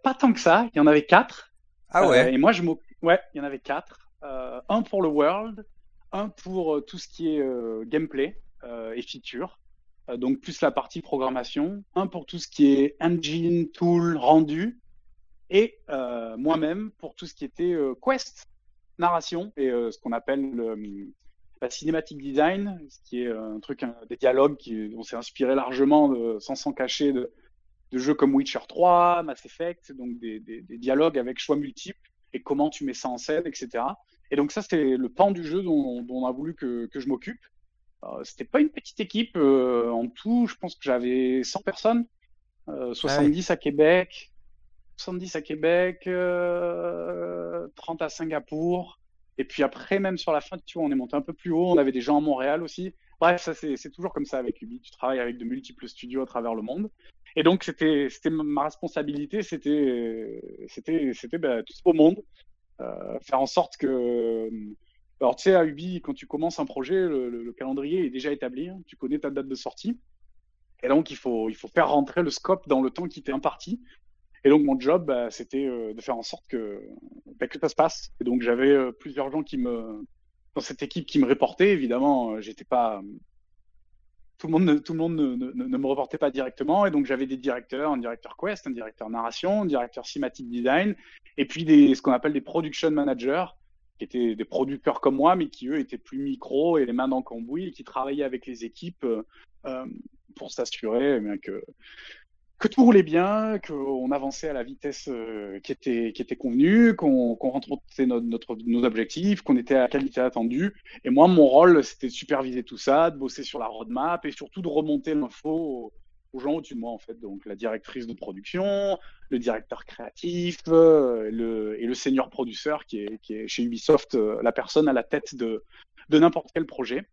pas tant que ça, il y en avait quatre. Ah ouais? Et moi, je Ouais, il y en avait quatre. un pour le World, un pour tout ce qui est gameplay et feature, donc plus la partie programmation, un pour tout ce qui est engine, tool, rendu, et euh, moi-même pour tout ce qui était euh, quest, narration et ce qu'on appelle le, la cinématique design, ce qui est un truc, des dialogues qui, on s'est inspiré largement sans s'en cacher de, de, jeux comme Witcher 3, Mass Effect, donc des, des, des, dialogues avec choix multiples et comment tu mets ça en scène, etc. Et donc ça, c'était le pan du jeu dont, dont on a voulu que, que je m'occupe. Euh, c'était pas une petite équipe. Euh, en tout, je pense que j'avais 100 personnes, 70 euh, à Québec, 70 à Québec, 30 à Singapour. Et puis après, même sur la fin, tu vois, on est monté un peu plus haut. On avait des gens à Montréal aussi. Bref, ça c'est toujours comme ça avec Ubi. Tu travailles avec de multiples studios à travers le monde. Et donc c'était c'était ma responsabilité, c'était c'était c'était bah, tout ce beau monde, euh, faire en sorte que alors tu sais à Ubi quand tu commences un projet, le, calendrier est déjà établi, hein. tu connais ta date de sortie. Et donc il faut il faut faire rentrer le scope dans le temps qui t'est imparti. Et donc mon job bah, c'était euh, de faire en sorte que bah, que ça se passe. Et donc j'avais euh, plusieurs gens qui me dans cette équipe qui me reportaient. Évidemment, j'étais pas tout le monde, ne, tout le monde ne, me reportait pas directement. Et donc, j'avais des directeurs, un directeur Quest, un directeur narration, un directeur Cinematic Design, et puis des, ce qu'on appelle des production managers, qui étaient des producteurs comme moi, mais qui, eux, étaient plus micro et les mains dans le cambouis, et qui travaillaient avec les équipes euh, euh pour s'assurer eh que, que tout roulait bien, qu'on avançait à la vitesse euh, qui, était, qui était convenue, qu'on rencontrait notre, nos objectifs, qu'on était à la qualité attendue. Et moi, mon rôle, c'était de superviser tout ça, de bosser sur la roadmap et surtout de remonter l'info aux, gens au-dessus de moi, en fait. Donc, la directrice de production, le directeur créatif euh, le, et le senior producteur qui est, qui est chez Ubisoft euh, la personne à la tête de, de n'importe quel projet.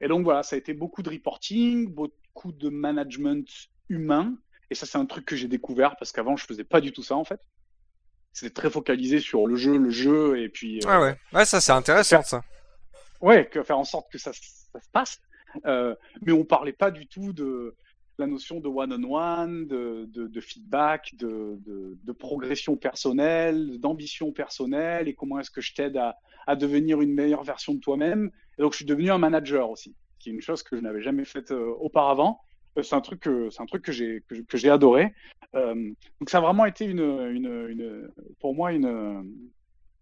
Et donc, voilà, ça a été beaucoup de reporting, beaucoup de management humain et ça, c'est un truc que j'ai découvert parce qu'avant, je faisais pas du tout ça en fait. C'était très focalisé sur le jeu, le jeu, et puis. Euh, ah ouais, ouais, ça c'est intéressant ça. Ouais, que faire en sorte que ça, ça se passe. Euh, mais on parlait pas du tout de la notion de one-on-one, de, de, feedback, de, de progression personnelle, d'ambition personnelle, et comment est-ce que je t'aide à, à, devenir une meilleure version de toi-même. Et donc, je suis devenu un manager aussi, qui est une chose que je n'avais jamais faite euh, auparavant. Euh, c'est un truc que c'est un truc que j'ai que, j'ai adoré. Euh, donc ça a vraiment été une, une, une pour moi une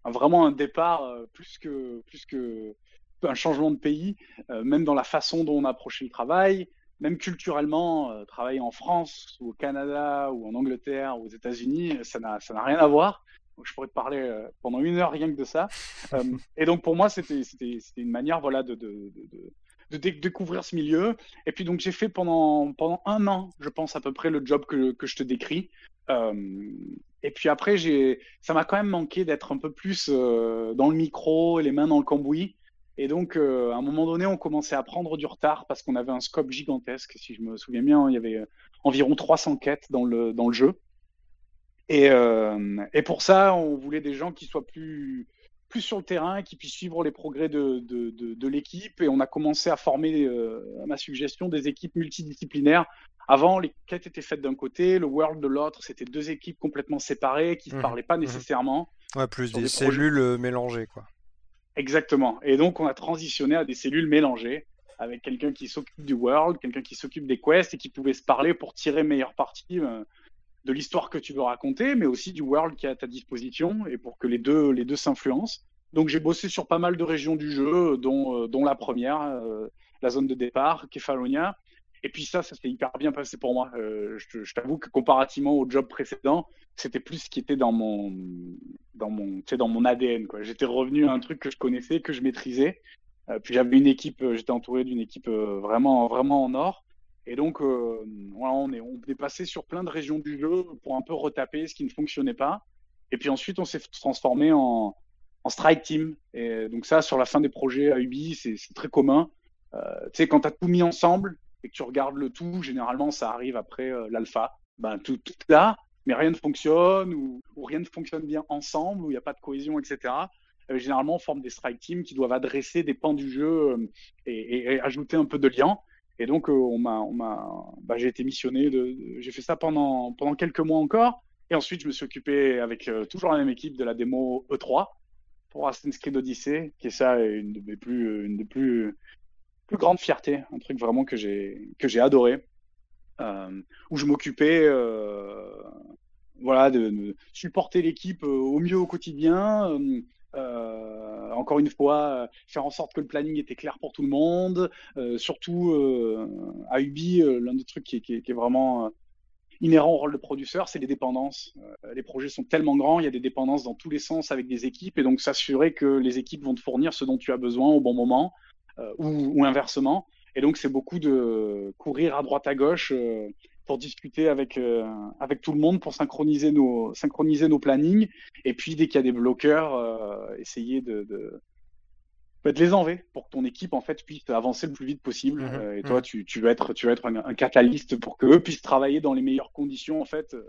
un, vraiment un départ plus que plus que un changement de pays, même dans la façon dont on approchait le travail, même culturellement, travailler en France ou au Canada ou en Angleterre ou aux États-Unis, ça n'a ça n'a rien à voir. Donc, je pourrais te parler pendant une heure rien que de ça. et donc pour moi, c'était une manière voilà de, de, de de découvrir ce milieu. Et puis donc j'ai fait pendant, pendant un an, je pense à peu près, le job que, que je te décris. Euh, et puis après, ça m'a quand même manqué d'être un peu plus euh, dans le micro et les mains dans le cambouis. Et donc, euh, à un moment donné, on commençait à prendre du retard parce qu'on avait un scope gigantesque. Si je me souviens bien, il y avait environ 300 quêtes dans le, dans le jeu. Et, et pour ça, on voulait des gens qui soient plus, plus sur le terrain, qui puisse suivre les progrès de, de, de, l'équipe. Et on a commencé à former, euh, à ma suggestion, des équipes multidisciplinaires. Avant, les quêtes étaient faites d'un côté, le World de l'autre. C'était deux équipes complètement séparées qui ne mmh. parlaient pas mmh. nécessairement. Ouais, plus des, cellules euh, mélangées, quoi. Exactement. Et donc, on a transitionné à des cellules mélangées avec quelqu'un qui s'occupe du World, quelqu'un qui s'occupe des quests et qui pouvait se parler pour tirer meilleure partie euh, de l'histoire que tu veux raconter, mais aussi du world qui est à ta disposition et pour que les deux, les deux s'influencent. Donc j'ai bossé sur pas mal de régions du jeu, dont, euh, dont la première, euh, la zone de départ, Kefalonia. Et puis ça, ça s'est hyper bien passé pour moi. Euh, je, t'avoue que comparativement au job précédent, c'était plus ce qui était dans mon, dans mon, dans mon ADN. J'étais revenu à un truc que je connaissais, que je maîtrisais. puis j'avais une équipe, j'étais entouré d'une équipe vraiment, vraiment en or. Et donc, euh, on, est, on est passé sur plein de régions du jeu pour un peu retaper ce qui ne fonctionnait pas. Et puis ensuite, on s'est transformé en, en strike team. Et donc ça, sur la fin des projets à Ubi, c'est très commun. Euh, tu sais, quand tu as tout mis ensemble et que tu regardes le tout, généralement, ça arrive après euh, l'alpha. Ben, tout, là, mais rien ne fonctionne ou, ou rien ne fonctionne bien ensemble, où il n'y a pas de cohésion, etc. Euh, généralement, on forme des strike teams qui doivent adresser des pans du jeu euh, et, ajouter un peu de lien. Et donc, euh, on bah, j'ai été missionné. J'ai fait ça pendant, pendant quelques mois encore. Et ensuite, je me suis occupé avec toujours la même équipe de la démo E3 pour Assassin's Creed Odyssey, qui est ça une de mes plus, une des plus, plus grandes fiertés, un truc vraiment que j'ai, que j'ai adoré, euh, où je m'occupais, euh, voilà, de, supporter l'équipe au mieux au quotidien, euh, encore une fois, euh, faire en sorte que le planning était clair pour tout le monde. Euh, surtout à Ubi, l'un des trucs qui, qui, est vraiment inhérent au rôle de producteur, c'est les dépendances. les projets sont tellement grands, il y a des dépendances dans tous les sens avec des équipes, et donc s'assurer que les équipes vont te fournir ce dont tu as besoin au bon moment, ou, ou, inversement. Et donc c'est beaucoup de courir à droite à gauche pour discuter avec, euh, avec tout le monde, pour synchroniser nos, synchroniser nos plannings. Et puis, dès qu'il y a des bloqueurs, euh, essayer de, de, bah, de les enlever pour que ton équipe en fait puisse avancer le plus vite possible. Mhm, Euh, et mhm. toi, tu, tu veux être, tu veux être un, un catalyste pour que eux puissent travailler dans les meilleures conditions en fait, euh,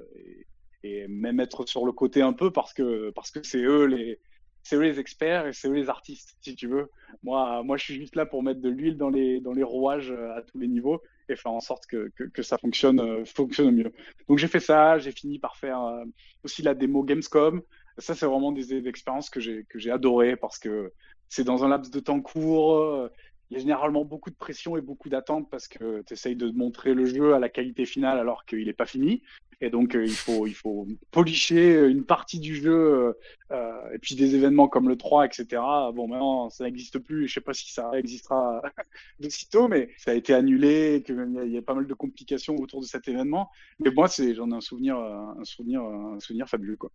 et, et même être sur le côté un peu parce que parce que c'est eux les c'est eux les experts et c'est eux les artistes, si tu veux. Moi, moi, je suis juste là pour mettre de l'huile dans les dans les rouages euh, à tous les niveaux et faire en sorte que que, ça fonctionne euh, fonctionne au mieux. Donc j'ai fait ça, j'ai fini par faire euh, aussi la démo Gamescom. Ça, c'est vraiment des, expériences que j'ai que j'ai adoré parce que c'est dans un laps de temps court. Il y a généralement beaucoup de pression et beaucoup d'attentes parce que tu essayes de montrer le jeu à la qualité finale alors qu'il n'est pas fini. Et donc, euh, il, faut, il faut policher une partie du jeu. euh, euh, et puis des événements comme le 3, etc. Bon, maintenant, ça n'existe plus. Je sais pas si ça existera de sitôt, mais ça a été annulé. qu'il y, y a pas mal de complications autour de cet événement. Mais moi, c'est, j'en ai un souvenir, euh, un souvenir, un souvenir fabuleux, quoi.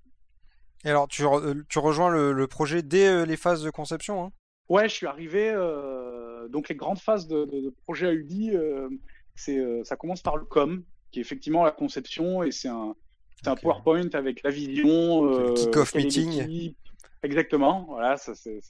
Et alors, tu, re- euh, tu rejoins le, le projet dès euh, les phases de conception, hein? Ouais, je suis arrivé. euh, donc les grandes phases de, de, de projet à UDI, euh, euh, ça commence par le com, qui est effectivement la conception, et c'est un, c'est un. PowerPoint avec la vision, euh, kick-off meeting. Exactement. Voilà, ça c'est,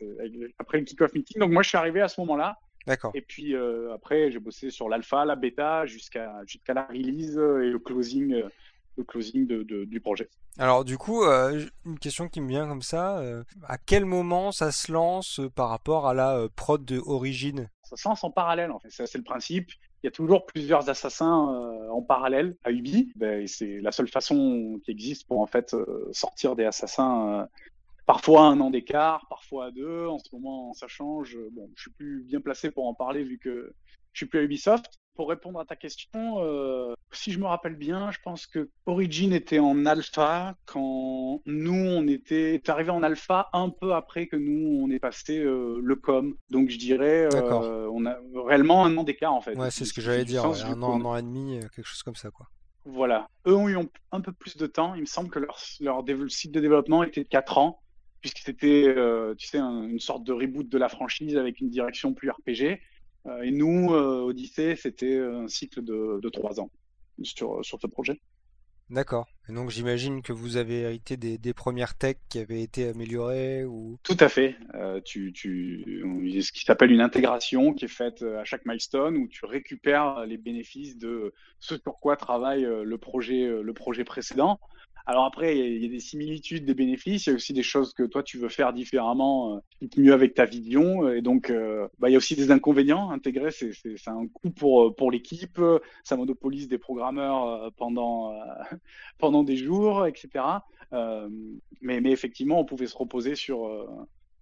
après le kick-off meeting. Donc moi, je suis arrivé à ce moment-là, D'accord. et puis euh, après, j'ai bossé sur l'alpha, la bêta, jusqu'à jusqu'à la release euh, et le closing, euh, le closing de, de- du projet. Alors, du coup, euh, une question qui me vient comme ça, euh, à quel moment ça se lance euh, par rapport à la euh, prod de? Ça se lance en parallèle, en fait. C'est le principe. Il y a toujours plusieurs assassins euh, en parallèle à Ubi. Ben, c'est la seule façon qui existe pour en fait euh, sortir des assassins. euh, parfois à un an d'écart, parfois à deux. En ce moment, ça change. Bon, je suis plus bien placé pour en parler vu que je suis plus à Ubisoft. Pour répondre à ta question, euh, si je me rappelle bien, je pense que Origin était en alpha quand nous on était est arrivé en alpha un peu après que nous on est passé euh, le com. Donc je dirais euh, on a réellement un an d'écart en fait. Ouais, c'est ce que j'allais dire, ouais, un an, un an et demi, quelque chose comme ça, quoi. voilà. Eux ont eu un peu plus de temps. Il me semble que leur, leur cycle de développement était de 4 ans, puisque c'était, tu sais, un- une sorte de reboot de la franchise avec une direction plus RPG. Euh, et nous, euh, Odyssey, c'était un cycle de, de 3 ans sur, sur ce projet. D'accord. Et donc, j'imagine que vous avez hérité des, des premières techs qui avaient été améliorées ou... Tout à fait. Euh, tu, tu, ce qui s'appelle une intégration qui est faite euh, à chaque milestone où tu récupères les bénéfices de ce sur quoi travaille euh, le projet, euh, le projet précédent. Alors après, il y, a, des similitudes, des bénéfices. Il y a aussi des choses que toi tu veux faire différemment, euh, mieux avec ta vision. Et donc, euh, bah, il y a aussi des inconvénients. Intégrer, c'est un coût pour euh, pour l'équipe. Ça monopolise des programmeurs euh, pendant euh, pendant des jours, etc. Euh, mais, mais effectivement, on pouvait se reposer sur, euh,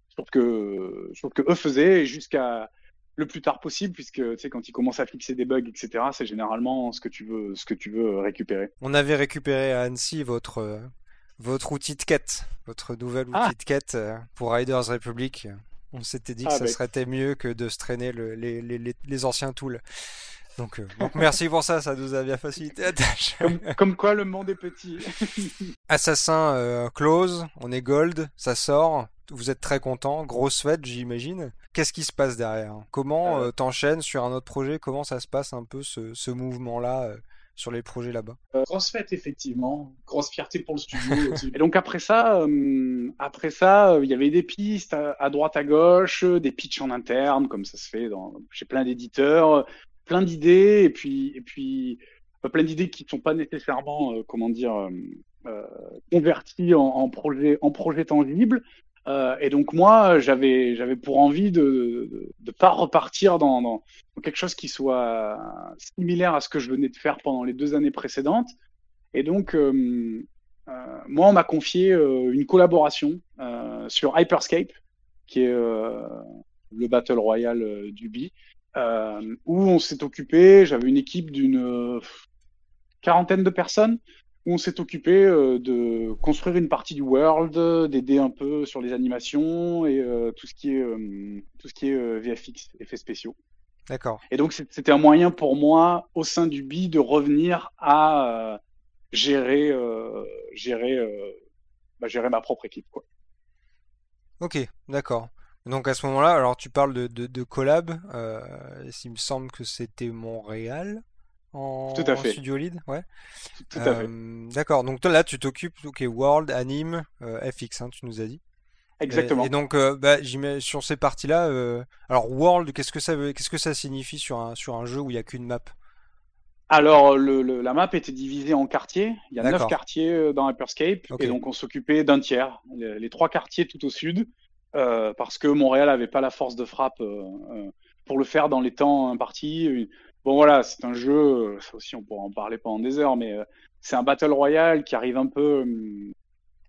sur, ce que, sur ce que eux faisaient jusqu'à le plus tard possible, puisque tu sais, quand ils commencent à fixer des bugs, etc., c'est généralement ce que tu veux, ce que tu veux récupérer. On avait récupéré à Annecy votre, euh, votre outil de quête, votre nouvel outil Ah. de quête euh, pour Riders Republic. On s'était dit que Ah, ça bah, serait mieux que de se traîner le- les, les, les, les anciens tools. Donc, euh, donc merci pour ça, ça nous a bien facilité la tâche. Comme, comme quoi, le monde est petit. Assassin euh, close, on est gold, ça sort. Vous êtes très content, grosse fête, j'imagine. Qu'est-ce qui se passe derrière? Comment Euh. euh, t'enchaînes sur un autre projet? Comment ça se passe un peu ce, ce mouvement-là euh, sur les projets là-bas? Grosse fête, effectivement. Grosse fierté pour le studio aussi. Et donc après ça, euh, après ça, euh, il y avait des pistes à, à droite, à gauche, euh, des pitchs en interne, comme ça se fait dans, chez plein d'éditeurs, euh, plein d'idées, et puis, et puis euh, plein d'idées qui ne sont pas nécessairement, euh, comment dire, euh, euh, converties en, en projet, en projet tangible. Euh, et donc moi, j'avais, pour envie de, de pas repartir dans, quelque chose qui soit similaire à ce que je venais de faire pendant les deux années précédentes. Et donc, euh, euh, moi, on m'a confié une collaboration sur Hyperscape, qui est le Battle Royale euh, d'Ubi, euh, où on s'est occupé, j'avais une équipe d'une quarantaine de personnes, on s'est occupé euh, de construire une partie du world, d'aider un peu sur les animations et euh, tout ce qui est, euh, tout ce qui est VFX, effets spéciaux. D'accord. Et donc, c'était un moyen pour moi, au sein du BI, de revenir à gérer, gérer, bah, gérer ma propre équipe. Quoi. Ok, d'accord. Donc à ce moment-là, alors tu parles de, de, de collab, il me semble que c'était Montréal en, Tout à en fait. studio lead, ouais. Tout à fait. Euh, d'accord, donc toi là tu t'occupes, ok, World, Anime, euh, FX, hein, tu nous as dit. Exactement. Et, donc, euh, bah, sur ces parties-là, euh, alors World, qu'est-ce que ça veut, qu'est-ce que ça signifie sur un, sur un jeu où il n'y a qu'une map? Alors, le, la map était divisée en quartiers. Il y a neuf quartiers euh, dans Hyperscape, et donc on s'occupait d'un tiers, les, trois quartiers tout au sud, parce que Montréal n'avait pas la force de frappe pour le faire dans les temps impartis. Bon voilà, c'est un jeu, ça aussi on pourra en parler pendant des heures, mais c'est un battle royale qui arrive un peu,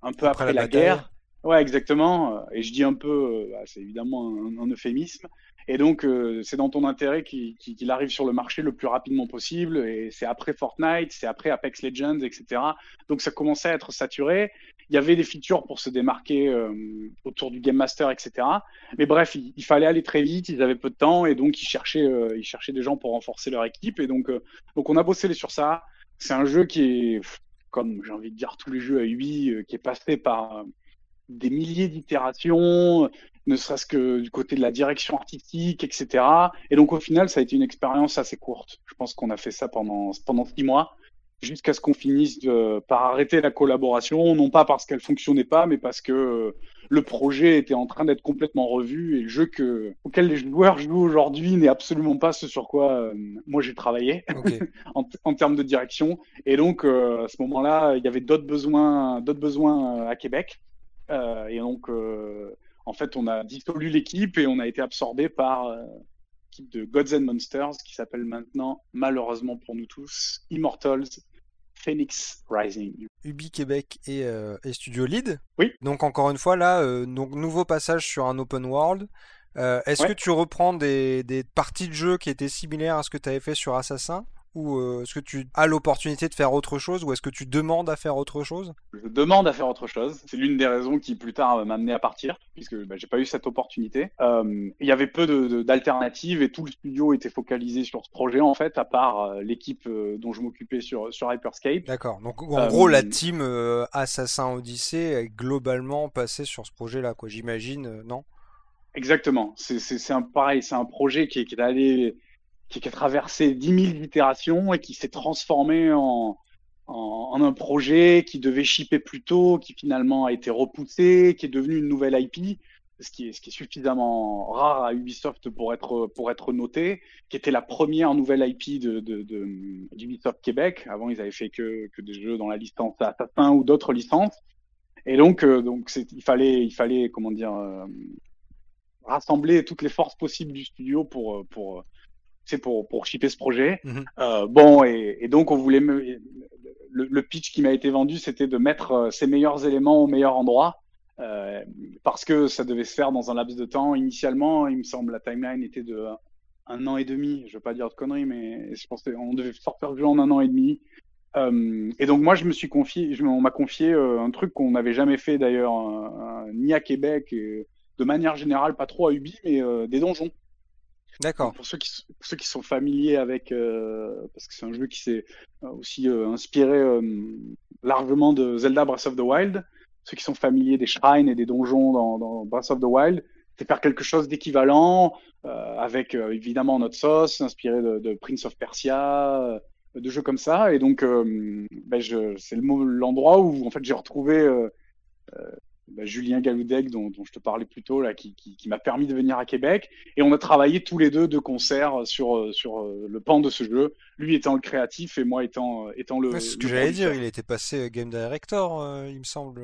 un peu après, la guerre. Ouais, exactement. Et je dis un peu, euh, bah, c'est évidemment un, euphémisme. Et donc, euh, c'est dans ton intérêt qu'il arrive sur le marché le plus rapidement possible. Et c'est après Fortnite, c'est après Apex Legends, etc. Donc, ça commençait à être saturé. Il y avait des features pour se démarquer euh, autour du Game Master, etc. Mais bref, il, fallait aller très vite. Ils avaient peu de temps et donc ils cherchaient, ils cherchaient des gens pour renforcer leur équipe. Et donc, donc on a bossé sur ça. C'est un jeu qui est, comme j'ai envie de dire tous les jeux à UI, qui est passé par des milliers d'itérations, ne serait-ce que du côté de la direction artistique, etc. Et donc au final, ça a été une expérience assez courte. Je pense qu'on a fait ça pendant pendant six mois, jusqu'à ce qu'on finisse de, par arrêter la collaboration, non pas parce qu'elle fonctionnait pas, mais parce que euh, le projet était en train d'être complètement revu et le jeu que, auquel les joueurs jouent aujourd'hui n'est absolument pas ce sur quoi euh, moi j'ai travaillé en, termes de direction. Et donc euh, à ce moment-là, il y avait d'autres besoins, d'autres besoins à Québec. Euh, et donc, euh, en fait, on a dissolu l'équipe et on a été absorbé par euh, l'équipe de Gods and Monsters qui s'appelle maintenant, malheureusement pour nous tous, Immortals Phoenix Rising. Ubi Québec et, et, Studio Lead. Oui. Donc encore une fois là, donc nouveau passage sur un open world. Est-ce que tu reprends des, des, parties de jeu qui étaient similaires à ce que tu avais fait sur Assassin? Ou euh, est-ce que tu as l'opportunité de faire autre chose ou est-ce que tu demandes à faire autre chose? Je demande à faire autre chose. C'est l'une des raisons qui plus tard m'a amené à partir puisque bah, j'ai pas eu cette opportunité. Euh, il y avait peu d'alternatives et tout le studio était focalisé sur ce projet en fait, à part euh, l'équipe dont je m'occupais sur, sur Hyperscape. D'accord. Donc en gros la team Assassin Odyssey est globalement passée sur ce projet-là, quoi. J'imagine, non? Exactement. C'est un pareil, c'est un projet qui, qui est allé qui, a traversé 10 000 itérations et qui s'est transformé en, en, un projet qui devait shipper plus tôt, qui finalement a été repoussé, qui est devenu une nouvelle IP, ce qui est, ce qui est suffisamment rare à Ubisoft pour être, pour être noté, qui était la première nouvelle IP de, de, de, d'Ubisoft Québec. Avant, ils avaient fait que, que des jeux dans la licence Assassin ou d'autres licences. Et donc, euh, donc il fallait, il fallait, comment dire, euh, rassembler toutes les forces possibles du studio pour, pour, c'est pour pour shipper ce projet. Mhm. Euh, bon et, et, donc on voulait me, le, pitch qui m'a été vendu, c'était de mettre euh, ses meilleurs éléments au meilleur endroit. Euh, parce que ça devait se faire dans un laps de temps. Initialement, il me semble, la timeline était de un an et demi. Je veux pas dire de conneries, mais je devait sortir le jeu en un an et demi. Euh, et donc moi, je me suis confié, je, on m'a confié euh, un truc qu'on n'avait jamais fait d'ailleurs, ni à Québec, et de manière générale, pas trop à Ubi, mais des donjons. D'accord. Pour ceux qui, ceux qui sont familiers avec, euh, parce que c'est un jeu qui s'est euh, aussi euh, inspiré largement de Zelda Breath of the Wild, ceux qui sont familiers des shrines et des donjons dans, dans Breath of the Wild, c'est faire quelque chose d'équivalent, avec évidemment notre sauce, inspiré de, de Prince of Persia, de jeux comme ça. Et donc, ben c'est l'endroit où en fait j'ai retrouvé bah, Julien Galoudec, dont, dont, je te parlais plus tôt, là, qui, qui, qui m'a permis de venir à Québec. Et on a travaillé tous les deux de concert sur, sur euh, le pan de ce jeu, lui étant le créatif et moi étant, euh, étant le. C'est ce que j'allais dire, il était passé euh, Game Director, il me semble.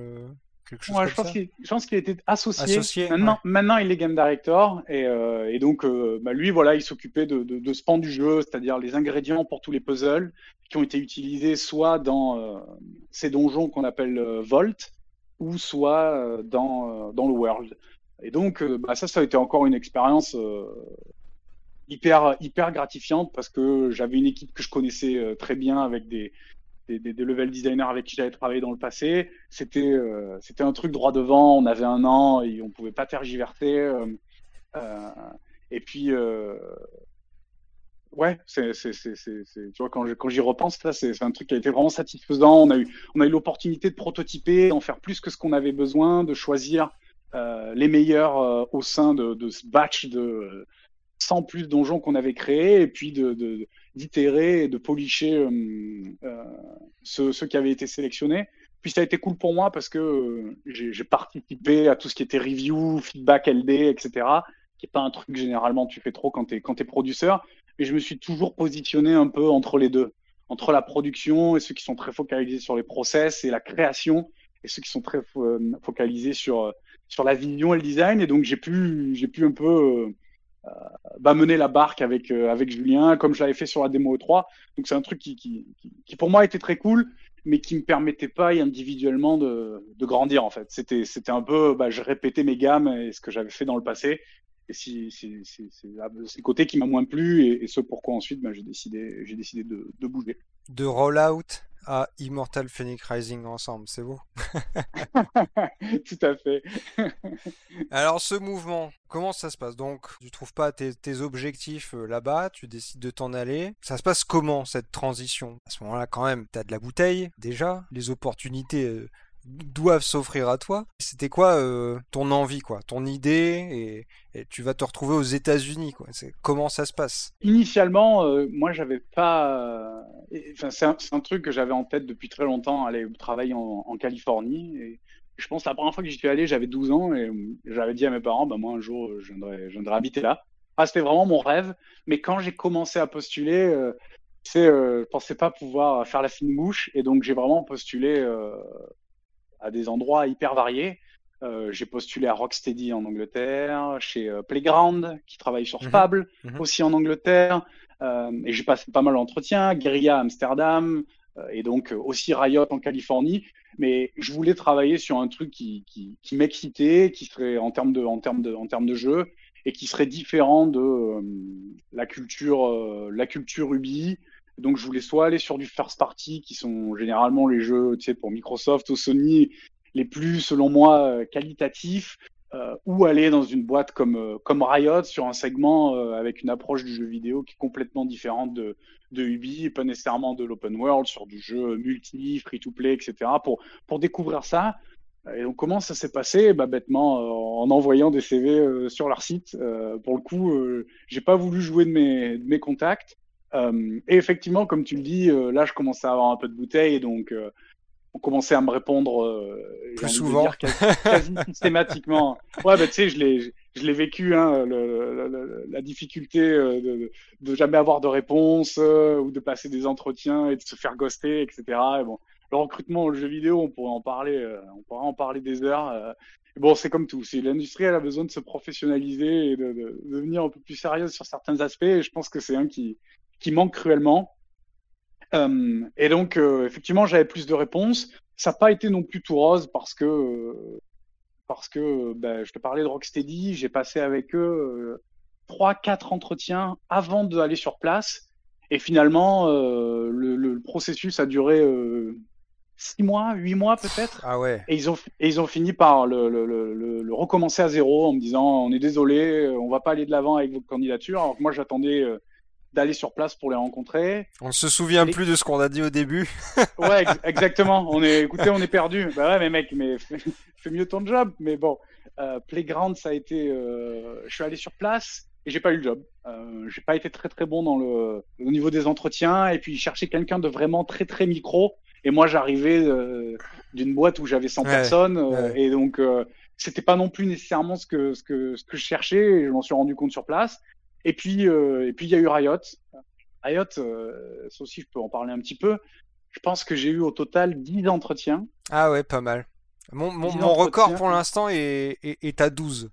Quelque chose ouais, je, pense qu'il, je pense qu'il était associé. associé maintenant, maintenant, il est Game Director. Et, euh, et donc, bah, lui, voilà, il s'occupait de, de, de, ce pan du jeu, c'est-à-dire les ingrédients pour tous les puzzles qui ont été utilisés soit dans ces donjons qu'on appelle Vault, ou soit euh, dans, euh, dans le world. Et donc, euh, bah, ça, ça a été encore une expérience hyper, hyper gratifiante parce que j'avais une équipe que je connaissais très bien avec des, des, level designers avec qui j'avais travaillé dans le passé. C'était un truc droit devant. On avait un an et on pouvait pas tergiverser. Euh, et puis ouais, c'est, c'est, c'est, tu vois, quand, quand j'y repense, là, c'est, un truc qui a été vraiment satisfaisant. On a eu, on a eu l'opportunité de prototyper, d'en faire plus que ce qu'on avait besoin, de choisir euh, les meilleurs euh, au sein de, de, ce batch de 100 plus donjons qu'on avait créés, et puis de, d'itérer et de policher euh, euh, ceux, qui avaient été sélectionnés. Puis ça a été cool pour moi parce que euh, j'ai participé à tout ce qui était review, feedback LD, etc. Qui est pas un truc généralement tu fais trop quand tu es, quand producteur. Mais je me suis toujours positionné un peu entre les deux. Entre la production et ceux qui sont très focalisés sur les process et la création et ceux qui sont très focalisés sur, sur la vision et le design. Et donc j'ai pu, j'ai pu un peu euh, bah, mener la barque avec, euh, avec Julien, comme je l'avais fait sur la démo 3. Donc c'est un truc qui, qui, qui, pour moi était très cool, mais qui me permettait pas individuellement de, de grandir en fait. C'était, c'était un peu, bah, je répétais mes gammes et ce que j'avais fait dans le passé. Et si, si, c'est le côté qui m'a moins plu et, et, ce pourquoi ensuite bah, j'ai décidé, j'ai décidé de, de bouger. De roll-out à Immortal Phoenix Rising ensemble, c'est beau. Tout à fait. Alors ce mouvement, comment ça se passe? Donc tu trouves pas tes, tes objectifs euh, là-bas, tu décides de t'en aller. Ça se passe comment cette transition? À ce moment-là quand même, tu as de la bouteille déjà, les opportunités euh, doivent s'offrir à toi. C'était quoi euh, ton envie, quoi, ton idée, et, tu vas te retrouver aux États-Unis, quoi. comment ça se passe? Initialement, euh, moi, j'avais pas. Enfin, c'est un, truc que j'avais en tête depuis très longtemps, aller travailler en, en Californie. Et je pense que la première fois que j'y suis allé, j'avais 12 ans et j'avais dit à mes parents, bah, moi, un jour, je viendrai, je viendrai habiter là. Ah, c'était vraiment mon rêve. Mais quand j'ai commencé à postuler, euh, euh, je pensais pas pouvoir faire la fine bouche et donc j'ai vraiment postulé euh, à des endroits hyper variés. Euh, j'ai postulé à Rocksteady en Angleterre, chez euh, Playground qui travaille sur mmh Fable mmh aussi en Angleterre, euh, et j'ai passé pas mal d'entretiens, Guerilla à Amsterdam, et donc aussi Riot en Californie. Mais je voulais travailler sur un truc qui, qui, qui m'excitait, qui serait en termes de, en termes de, en termes de jeu, et qui serait différent de la culture, la culture Ubi, donc je voulais soit aller sur du first party, qui sont généralement les jeux, tu sais, pour Microsoft ou Sony, les plus, selon moi, euh, qualitatifs, euh, ou aller dans une boîte comme, euh, comme Riot sur un segment euh, avec une approche du jeu vidéo qui est complètement différente de, de Ubi, et pas nécessairement de l'open world, sur du jeu multi, free-to-play, etc., pour, pour découvrir ça. Et donc comment ça s'est passé? Bah, Bêtement, euh, en envoyant des CV euh, sur leur site. pour le coup, j'ai pas voulu jouer de mes, de mes contacts. Euh, et effectivement, comme tu le dis, euh, là, je commençais à avoir un peu de bouteille, donc euh, on commençait à me répondre plus souvent, quasi, quasi systématiquement. Ouais, bah tu sais, je l'ai, je l'ai vécu, hein, le, le, la difficulté de, de, jamais avoir de réponse ou de passer des entretiens et de se faire ghoster, etc. Et bon, le recrutement au jeu vidéo, on pourrait en parler, on pourrait en parler des heures. Bon, c'est comme tout. L'industrie elle a besoin de se professionnaliser et de, de, de, devenir un peu plus sérieuse sur certains aspects, et je pense que c'est un qui, qui manque cruellement. Euh, et donc, euh, effectivement, j'avais plus de réponses. Ça n'a pas été non plus tout rose parce que, euh, parce que ben, je te parlais de Rocksteady, j'ai passé avec eux trois, quatre entretiens avant d'aller sur place. Et finalement, le, le, processus a duré six mois, huit mois peut-être. Ah ouais. Et ils ont, et ils ont fini par le, le, le, le, recommencer à zéro en me disant on est désolé, on va pas aller de l'avant avec votre candidature. Alors que moi j'attendais d'aller sur place pour les rencontrer. On ne se souvient et... plus de ce qu'on a dit au début. ouais, ex exactement. On est, écoutez, on est perdu. Bah ouais, mais mec, mais fais mieux ton job. Mais bon, euh, Playground, ça a été. Euh, je suis allé sur place et j'ai pas eu le job. Euh, j'ai pas été très très bon dans le au niveau des entretiens et puis chercher quelqu'un de vraiment très très micro. Et moi, j'arrivais euh, d'une boîte où j'avais 100 ouais, personnes ouais. et donc c'était pas non plus nécessairement ce que ce que ce que je cherchais. Et je m'en suis rendu compte sur place. Et puis, euh, et puis il y a eu Riot. Riot, euh, ça aussi, je peux en parler un petit peu. Je pense que j'ai eu au total 10 entretiens. Ah ouais, pas mal. Mon, mon, mon record pour l'instant est, est, est, à 12.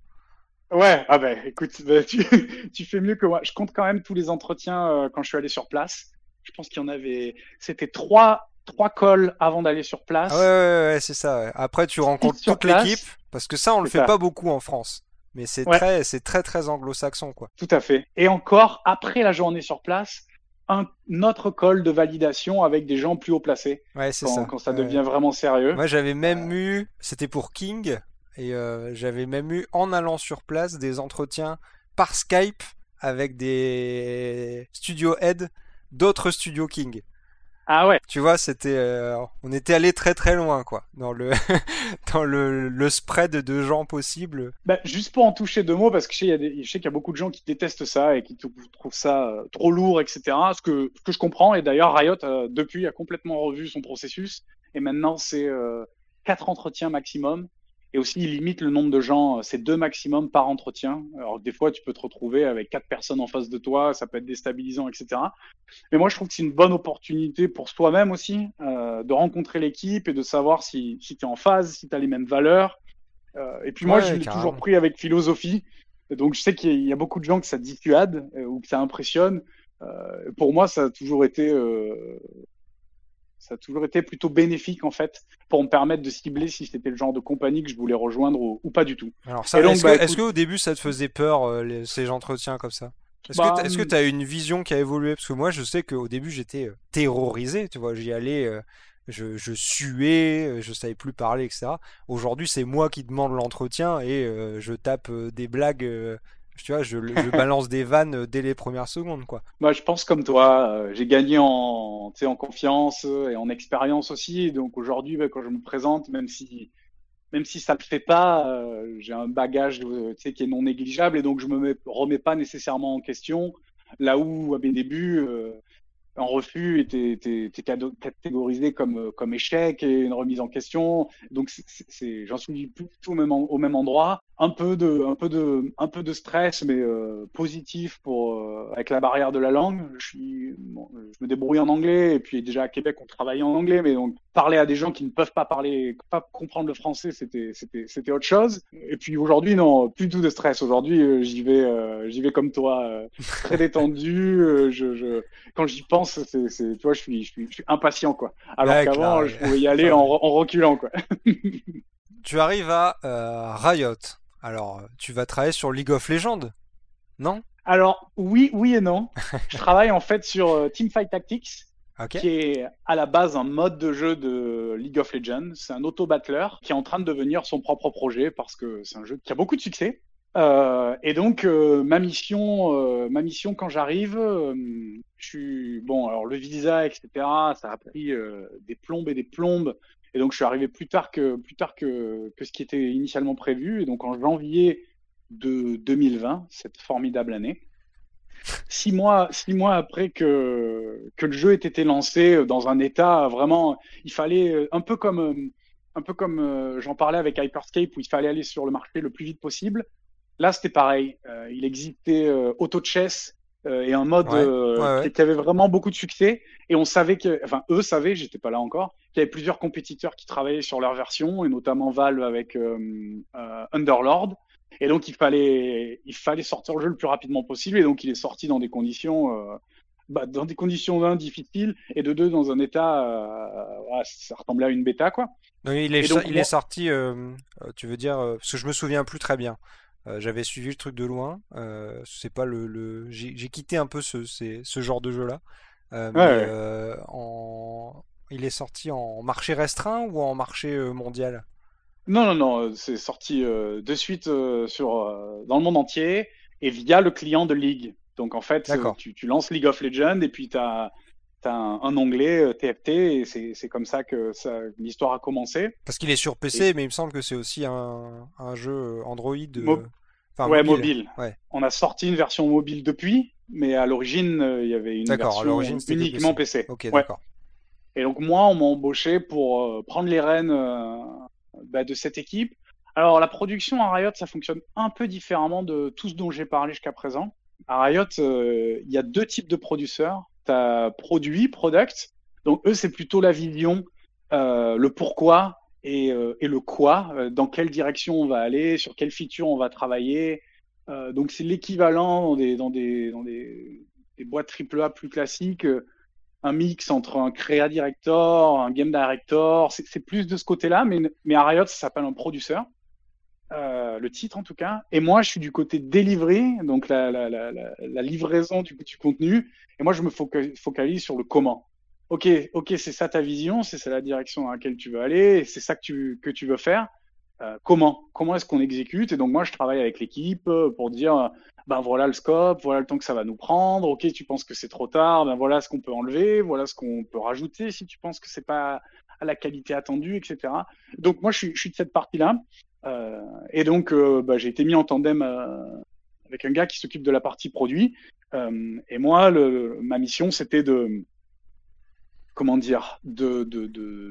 Ouais, ah ben écoute, bah, tu, tu, fais mieux que moi. Je compte quand même tous les entretiens euh, quand je suis allé sur place. Je pense qu'il y en avait. C'était trois, trois calls avant d'aller sur place. Ah ouais, ouais, ouais c'est ça. Ouais. Après, tu rencontres toute l'équipe. Parce que ça, on le fait ça. pas beaucoup en France. Mais c'est ouais. très, c'est très, très anglo-saxon, quoi. Tout à fait. Et encore, après la journée sur place, un autre call de validation avec des gens plus haut placés. Ouais, c'est ça. Quand ça devient ouais. vraiment sérieux. Moi, j'avais même euh... eu, c'était pour King, et euh, j'avais même eu, en allant sur place, des entretiens par Skype avec des studio head d'autres studios King. Ah ouais. Tu vois, c'était, euh, on était allé très très loin, quoi, dans le dans le, le spread de gens possibles. Bah, juste pour en toucher deux mots, parce que je sais, il y a des, je sais qu'il y a beaucoup de gens qui détestent ça et qui trouvent ça euh, trop lourd, etc. Ce que ce que je comprends. Et d'ailleurs, Riot euh, depuis a complètement revu son processus Et maintenant, c'est euh, quatre entretiens maximum. Et aussi, il limite le nombre de gens, c'est deux maximum par entretien. Alors, des fois, tu peux te retrouver avec quatre personnes en face de toi, ça peut être déstabilisant, etc. Mais moi, je trouve que c'est une bonne opportunité pour soi-même aussi, euh, de rencontrer l'équipe et de savoir si, si tu es en phase, si tu as les mêmes valeurs. Euh, et puis moi, Ouais, je l'ai toujours pris avec philosophie. Donc, je sais qu'il y a- il y a beaucoup de gens que ça dissuade euh, ou que ça impressionne. Euh, pour moi, ça a toujours été, euh, ça a toujours été plutôt bénéfique en fait, pour me permettre de cibler si c'était le genre de compagnie que je voulais rejoindre ou, ou pas du tout. Alors ça, est-ce bah, que, qu'au début ça te faisait peur euh, les- ces entretiens comme ça? Est-ce Bah, que, hum. tu as une vision qui a évolué? Parce que moi, je sais qu'au début, j'étais euh, terrorisé, tu vois, j'y allais, euh, je, je suais, je savais plus parler, etc. Aujourd'hui, c'est moi qui demande l'entretien et je tape des blagues, tu vois, je, balance des vannes euh, dès les premières secondes, quoi. Moi, je pense comme toi, euh, j'ai gagné en, en confiance euh, et en expérience aussi. Donc aujourd'hui, bah, quand je me présente, même si, même si ça le fait pas, j'ai un bagage, euh, qui est non négligeable et donc je me mets- remets pas nécessairement en question. Là où à mes débuts, euh, un refus était, catégorisé comme, comme échec et une remise en question. Donc, j'en suis plus au même, au même endroit. Un peu de, un peu de, un peu de stress, mais euh, positif pour, euh, avec la barrière de la langue. Je, suis, bon, je me débrouille en anglais et puis déjà à Québec, on travaillait en anglais, mais donc parler à des gens qui ne peuvent pas parler, pas comprendre le français, c'était, c'était, c'était autre chose. Et puis aujourd'hui, non, plus du tout de stress. Aujourd'hui, euh, j'y vais, euh, j'y vais comme toi, très détendu. je, je, quand j'y pense, c'est, c'est, tu vois, je suis, je suis, je suis impatient, quoi. Alors Ouais, qu'avant, je pouvais y aller en, en reculant, quoi. Tu arrives à Riot. Alors, tu vas travailler sur League of Legends, non? Alors, oui, oui et non. Je travaille en fait sur euh, Teamfight Tactics, qui est à la base un mode de jeu de League of Legends. C'est un auto-battler qui est en train de devenir son propre projet parce que c'est un jeu qui a beaucoup de succès. Euh, et donc, euh, ma mission, euh, ma mission quand j'arrive, euh, je suis bon. Alors le visa, etc. Ça a pris euh, des plombes et des plombes. Et donc, je suis arrivé plus tard que plus tard que que ce qui était initialement prévu. Et donc, en janvier de 2020, cette formidable année. Six mois, six mois après que, que le jeu ait été lancé dans un état vraiment, il fallait euh, un peu comme, euh, un peu comme euh, j'en parlais avec Hyperscape où il fallait aller sur le marché le plus vite possible. Là, c'était pareil. Il existait euh, Auto Chess euh, et un mode Ouais, euh, ouais, ouais. qui- avait vraiment beaucoup de succès. Et on savait que, enfin, eux savaient, j'étais pas là encore, qu'il y avait plusieurs compétiteurs qui travaillaient sur leur version, et notamment Valve avec euh, Underlord. Et donc il fallait, il fallait sortir le jeu le plus rapidement possible. Et donc il est sorti dans des conditions, bah, dans des conditions d'un difficiles et de deux dans un état, voilà, ça ressemblait à une bêta quoi. Donc, il est, donc, il est sorti, tu veux dire, parce que je me souviens plus très bien. Euh, j'avais suivi le truc de loin. Euh, c'est pas le, le... J'ai quitté un peu ce, ces- ce genre de jeu-là. Euh, mais Ouais, ouais. en... il est sorti en marché restreint ou en marché mondial? Non non non, c'est sorti de suite sur dans le monde entier et via le client de League. Donc en fait, tu, tu lances League of Legends et puis tu as, un, un onglet euh, TFT et c'est comme ça que l'histoire a commencé. Parce qu'il est sur PC, mais il me semble que c'est aussi un, un jeu Android. euh, Mo- Enfin, ouais, mobile. mobile. Ouais. On a sorti une version mobile depuis, mais à l'origine, euh, il y avait une version uniquement PC. Ouais. d'accord. Et donc moi, on m'a embauché pour euh, prendre les rênes euh, bah, de cette équipe. Alors la production à Riot, ça fonctionne un peu différemment de tout ce dont j'ai parlé jusqu'à présent. À Riot, euh, il y a deux types de producteurs. Produit, product. Donc eux, c'est plutôt la vision, euh, le pourquoi et, euh, le quoi, euh, dans quelle direction on va aller, sur quelle feature on va travailler. Donc c'est l'équivalent dans des, dans des, dans boîtes AAA plus classiques. un mix entre un créa director, un game director, c'est c'est plus de ce côté-là, mais, mais à Riot, ça s'appelle un producteur, euh, le titre en tout cas. Et moi, je suis du côté delivery, donc la, livraison du, contenu. Et moi, je me foca- focalise sur le comment. Ok, ok, c'est ça ta vision, c'est ça la direction dans laquelle tu veux aller, c'est ça que tu, que tu veux faire. Euh, comment? Comment est-ce qu'on exécute? Et donc moi, je travaille avec l'équipe euh, pour dire, ben voilà le scope, voilà le temps que ça va nous prendre. Ok, tu penses que c'est trop tard, ben voilà ce qu'on peut enlever, voilà ce qu'on peut rajouter si tu penses que c'est pas à la qualité attendue, etc. Donc moi, je suis, de cette partie-là. Euh, et donc, euh, bah, j'ai été mis en tandem euh, avec un gars qui s'occupe de la partie produit. Et moi, ma mission, c'était de comment dire, de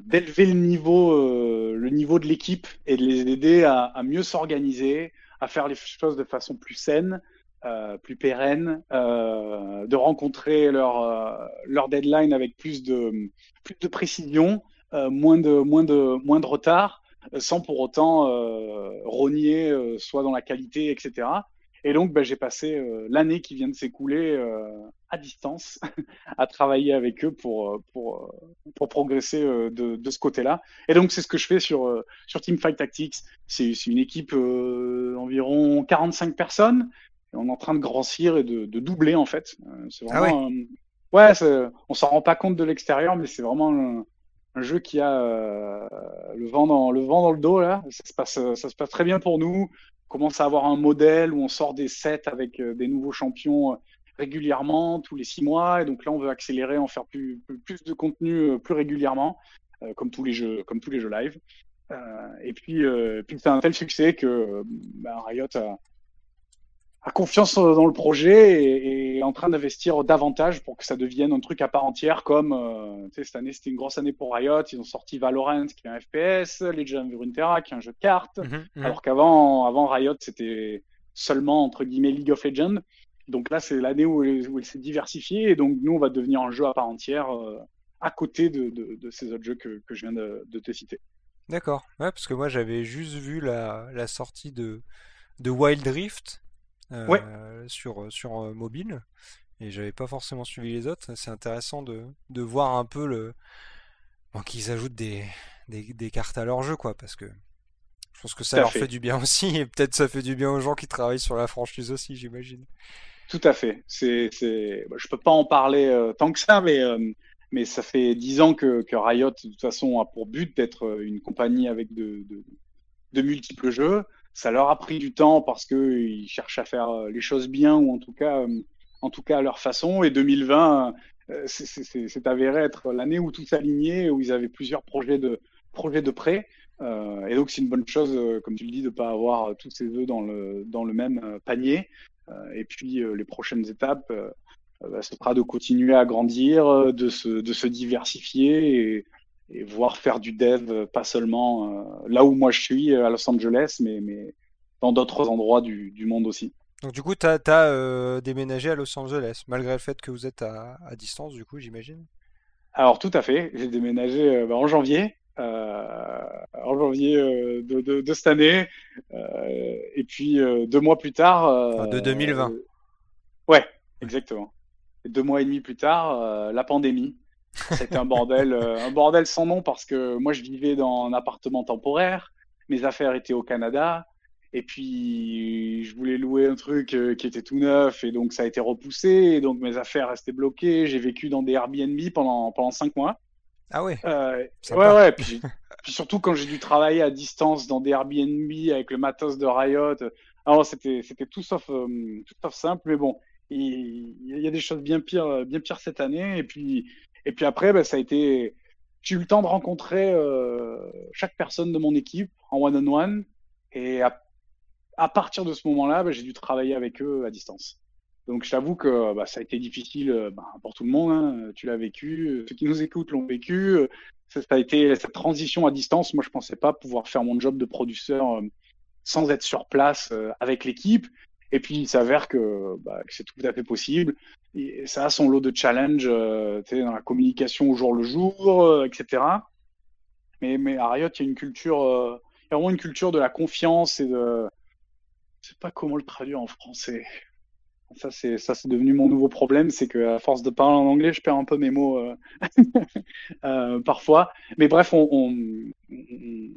d'élever le niveau, le niveau de l'équipe et de les aider à, mieux s'organiser, à faire les choses de façon plus saine, plus pérenne, de rencontrer leur euh, deadline avec plus de précision, moins de moins de moins de retard, sans pour autant rogner soit dans la qualité, etc. Et donc, ben, j'ai passé euh, l'année qui vient de s'écouler euh, à distance à travailler avec eux pour, euh, pour, pour progresser de, de ce côté-là. Et donc, c'est ce que je fais sur, sur Teamfight Tactics. C'est une équipe environ 45 personnes. Et on est en train de grossir et de, de doubler, en fait. c'est ah vraiment, ouais, on s'en rend pas compte de l'extérieur, mais c'est vraiment un, jeu qui a le, vent dans, le vent dans le dos, là. Ça se passe, ça se passe très bien pour nous commence à avoir un modèle où on sort des sets avec euh, des nouveaux champions euh, régulièrement, tous les six mois. Et donc là, on veut accélérer, en faire plus, plus de contenu euh, plus régulièrement, comme tous les jeux, comme tous les jeux live. et puis, puis c'est un tel succès que bah, Riot a, a confiance dans le projet et, est en train d'investir davantage pour que ça devienne un truc à part entière comme euh, cette année c'était une grosse année pour Riot. Ils ont sorti Valorant qui est un FPS Legend of Runeterra qui est un jeu de cartes. Mhm, mhm. alors qu'avant avant Riot c'était seulement entre guillemets League of Legends. Donc là c'est l'année où, il- où il s'est diversifié et donc nous on va devenir un jeu à part entière euh, à côté de, de, de ces autres jeux que, que je viens de, de te citer. D'accord. Ouais, parce que moi j'avais juste vu la, la sortie de, de Wild Rift. euh, Ouais. sur, sur euh, mobile et j'avais pas forcément suivi les autres. C'est intéressant de, de voir un peu le bon, qu'ils ajoutent des, des, des cartes à leur jeu, quoi, parce que je pense que ça tout leur fait fait du bien aussi et peut-être ça fait du bien aux gens qui travaillent sur la franchise aussi, j'imagine. Tout à fait. C'est, c'est, bah, je peux pas en parler euh, tant que ça, mais, euh, mais ça fait dix ans que, que Riot, de toute façon, a pour but d'être euh, une compagnie avec de, de, de multiples jeux. Ça leur a pris du temps parce que ils cherchent à faire euh, les choses bien ou en tout cas, euh, en tout cas à leur façon. Et 2020, euh, c'est, avéré être l'année où tout s'alignait, où ils avaient plusieurs projets de, projets de prêt. Et donc c'est une bonne chose, comme tu le dis, de pas avoir tous ces œufs dans le, dans le même panier. Et puis les prochaines étapes, bah, ce sera de continuer à grandir, de se, de se diversifier et, et voir faire du dev, euh, pas seulement euh, là où moi je suis, euh, à Los Angeles, mais, mais dans d'autres endroits du, du monde aussi. Donc du coup, t'as euh, déménagé à Los Angeles, malgré le fait que vous êtes à, à distance, du coup, j'imagine? Alors tout à fait, j'ai déménagé euh, bah, en janvier, euh, en janvier de, de, de cette année, et puis deux mois plus tard, Enfin, de euh, 2020. ouais, exactement. Et deux mois et demi plus tard, la pandémie. C'était un bordel, euh, un bordel sans nom parce que moi je vivais dans un appartement temporaire, mes affaires étaient au Canada, et puis je voulais louer un truc euh, qui était tout neuf, et donc ça a été repoussé, et donc mes affaires restaient bloquées. J'ai vécu dans des Airbnb pendant pendant cinq mois. Ah ouais, Euh, ouais, ouais. Puis, puis surtout quand j'ai dû travailler à distance dans des Airbnb avec le matos de Riot. Alors c'était c'était tout sauf euh, tout sauf simple, mais bon, il, il y a des choses bien pires bien pires cette année. Et puis et puis après, bah, ça a été. J'ai eu le temps de rencontrer euh, chaque personne de mon équipe en one on one, et à, partir de ce moment-là, bah, j'ai dû travailler avec eux à distance. Donc je t'avoue que bah, ça a été difficile euh, bah, pour tout le monde. hein. Tu l'as vécu, ceux qui nous écoutent l'ont vécu. Ça, a été cette transition à distance. Moi, je pensais pas pouvoir faire mon job de producteur euh, sans être sur place avec l'équipe. Et puis il s'avère que, bah, que c'est tout à fait possible. Et ça a son lot de challenges euh, dans la communication au jour le jour, euh, etc. Mais, mais à Riot, il y a une culture, euh, y a vraiment une culture de la confiance et de, je sais pas comment le traduire en français. Ça, c'est, ça, c'est devenu mon nouveau problème, c'est que à force de parler en anglais, je perds un peu mes mots euh, euh, parfois. Mais bref, on, on,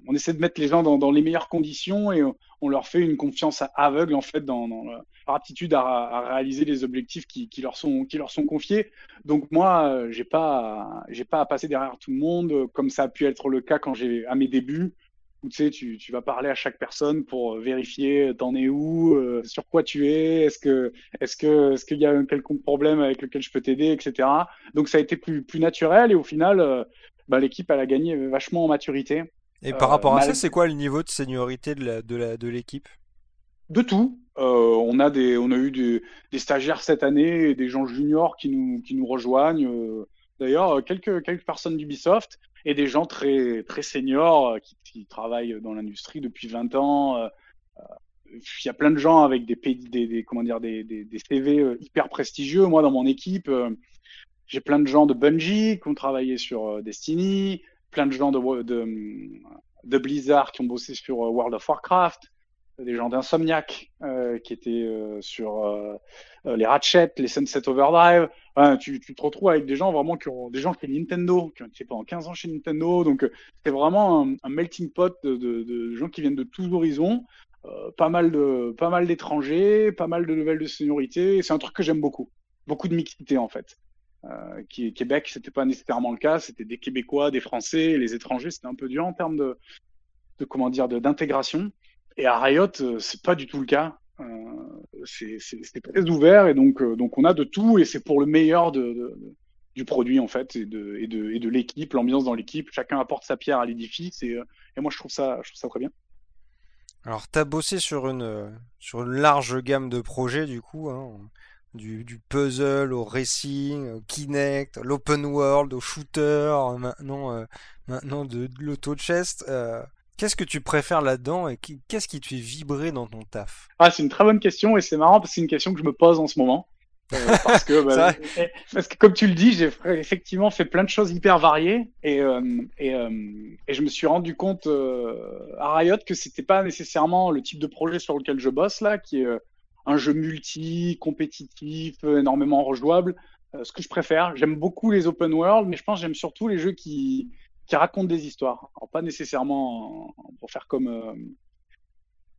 on- essaie de mettre les gens dans, les meilleures conditions et on, leur fait une confiance aveugle en fait dans, leur aptitude à, réaliser les objectifs qui, qui leur sont qui leur sont confiés. Donc moi, euh, j'ai pas j'ai pas à passer derrière tout le monde comme ça a pu être le cas quand j'ai à mes débuts où tu sais, tu, tu vas parler à chaque personne pour vérifier euh, t'en es où, euh, sur quoi tu es, est-ce que est-ce que est-ce qu'il y a un quelconque problème avec lequel je peux t'aider, etc. Donc ça a été plus plus naturel et au final, euh, bah, l'équipe elle a gagné vachement en maturité. Et par Euh, rapport à ça, c'est quoi le niveau de seniorité de la, de la, de l'équipe? De tout. Euh, on a des, on a eu des, des stagiaires cette année et des gens juniors qui nous, qui nous rejoignent. Euh, d'ailleurs, quelques, quelques personnes d'Ubisoft et des gens très, très seniors qui, qui travaillent dans l'industrie depuis 20 ans. Il y a plein de gens avec des, des, des comment dire, des, des, des, CV hyper prestigieux. Moi, dans mon équipe, j'ai plein de gens de Bungie qui ont travaillé sur Destiny, plein de gens de, de, de Blizzard qui ont bossé sur World of Warcraft des gens d'Insomniac euh, qui étaient euh, sur euh, les Ratchet, les Sunset Overdrive. tu, tu, te retrouves avec des gens vraiment qui ont des gens qui Nintendo, qui ont été pendant 15 ans chez Nintendo. Donc c'est vraiment un, melting pot de, de, de, gens qui viennent de tous horizons. pas mal de pas mal d'étrangers, pas mal de nouvelles de seniorité. C'est un truc que j'aime beaucoup. Beaucoup de mixité en fait. Euh, qui, Québec, c'était pas nécessairement le cas. C'était des Québécois, des Français, les étrangers. C'était un peu dur en termes de, de comment dire d'intégration. Et à Riot, euh, c'est pas du tout le cas. Euh, c'est très ouvert et donc, euh, donc on a de tout et c'est pour le meilleur du produit en fait et de, l'équipe, l'ambiance dans l'équipe. Chacun apporte sa pierre à l'édifice et, et moi je trouve ça, très bien. Alors, tu as bossé sur une, large gamme de projets, du coup, hein, du, puzzle au racing, au Kinect, l'open world, au shooter, maintenant, maintenant de l'auto-chest. Qu'est-ce que tu préfères là-dedans et qu'est-ce qui te fait vibrer dans ton taf? Ah, c'est une très bonne question et c'est marrant parce que c'est une question que je me pose en ce moment. Euh, parce, que, bah, parce que comme tu le dis, j'ai effectivement fait plein de choses hyper variées et, euh, et, euh, et, je me suis rendu compte à Riot que c'était pas nécessairement le type de projet sur lequel je bosse là, qui est un jeu multi, compétitif, énormément rejouable. ce que je préfère, j'aime beaucoup les open world, mais je pense j'aime surtout les jeux qui qui racontent des histoires. Pas nécessairement pour faire comme euh,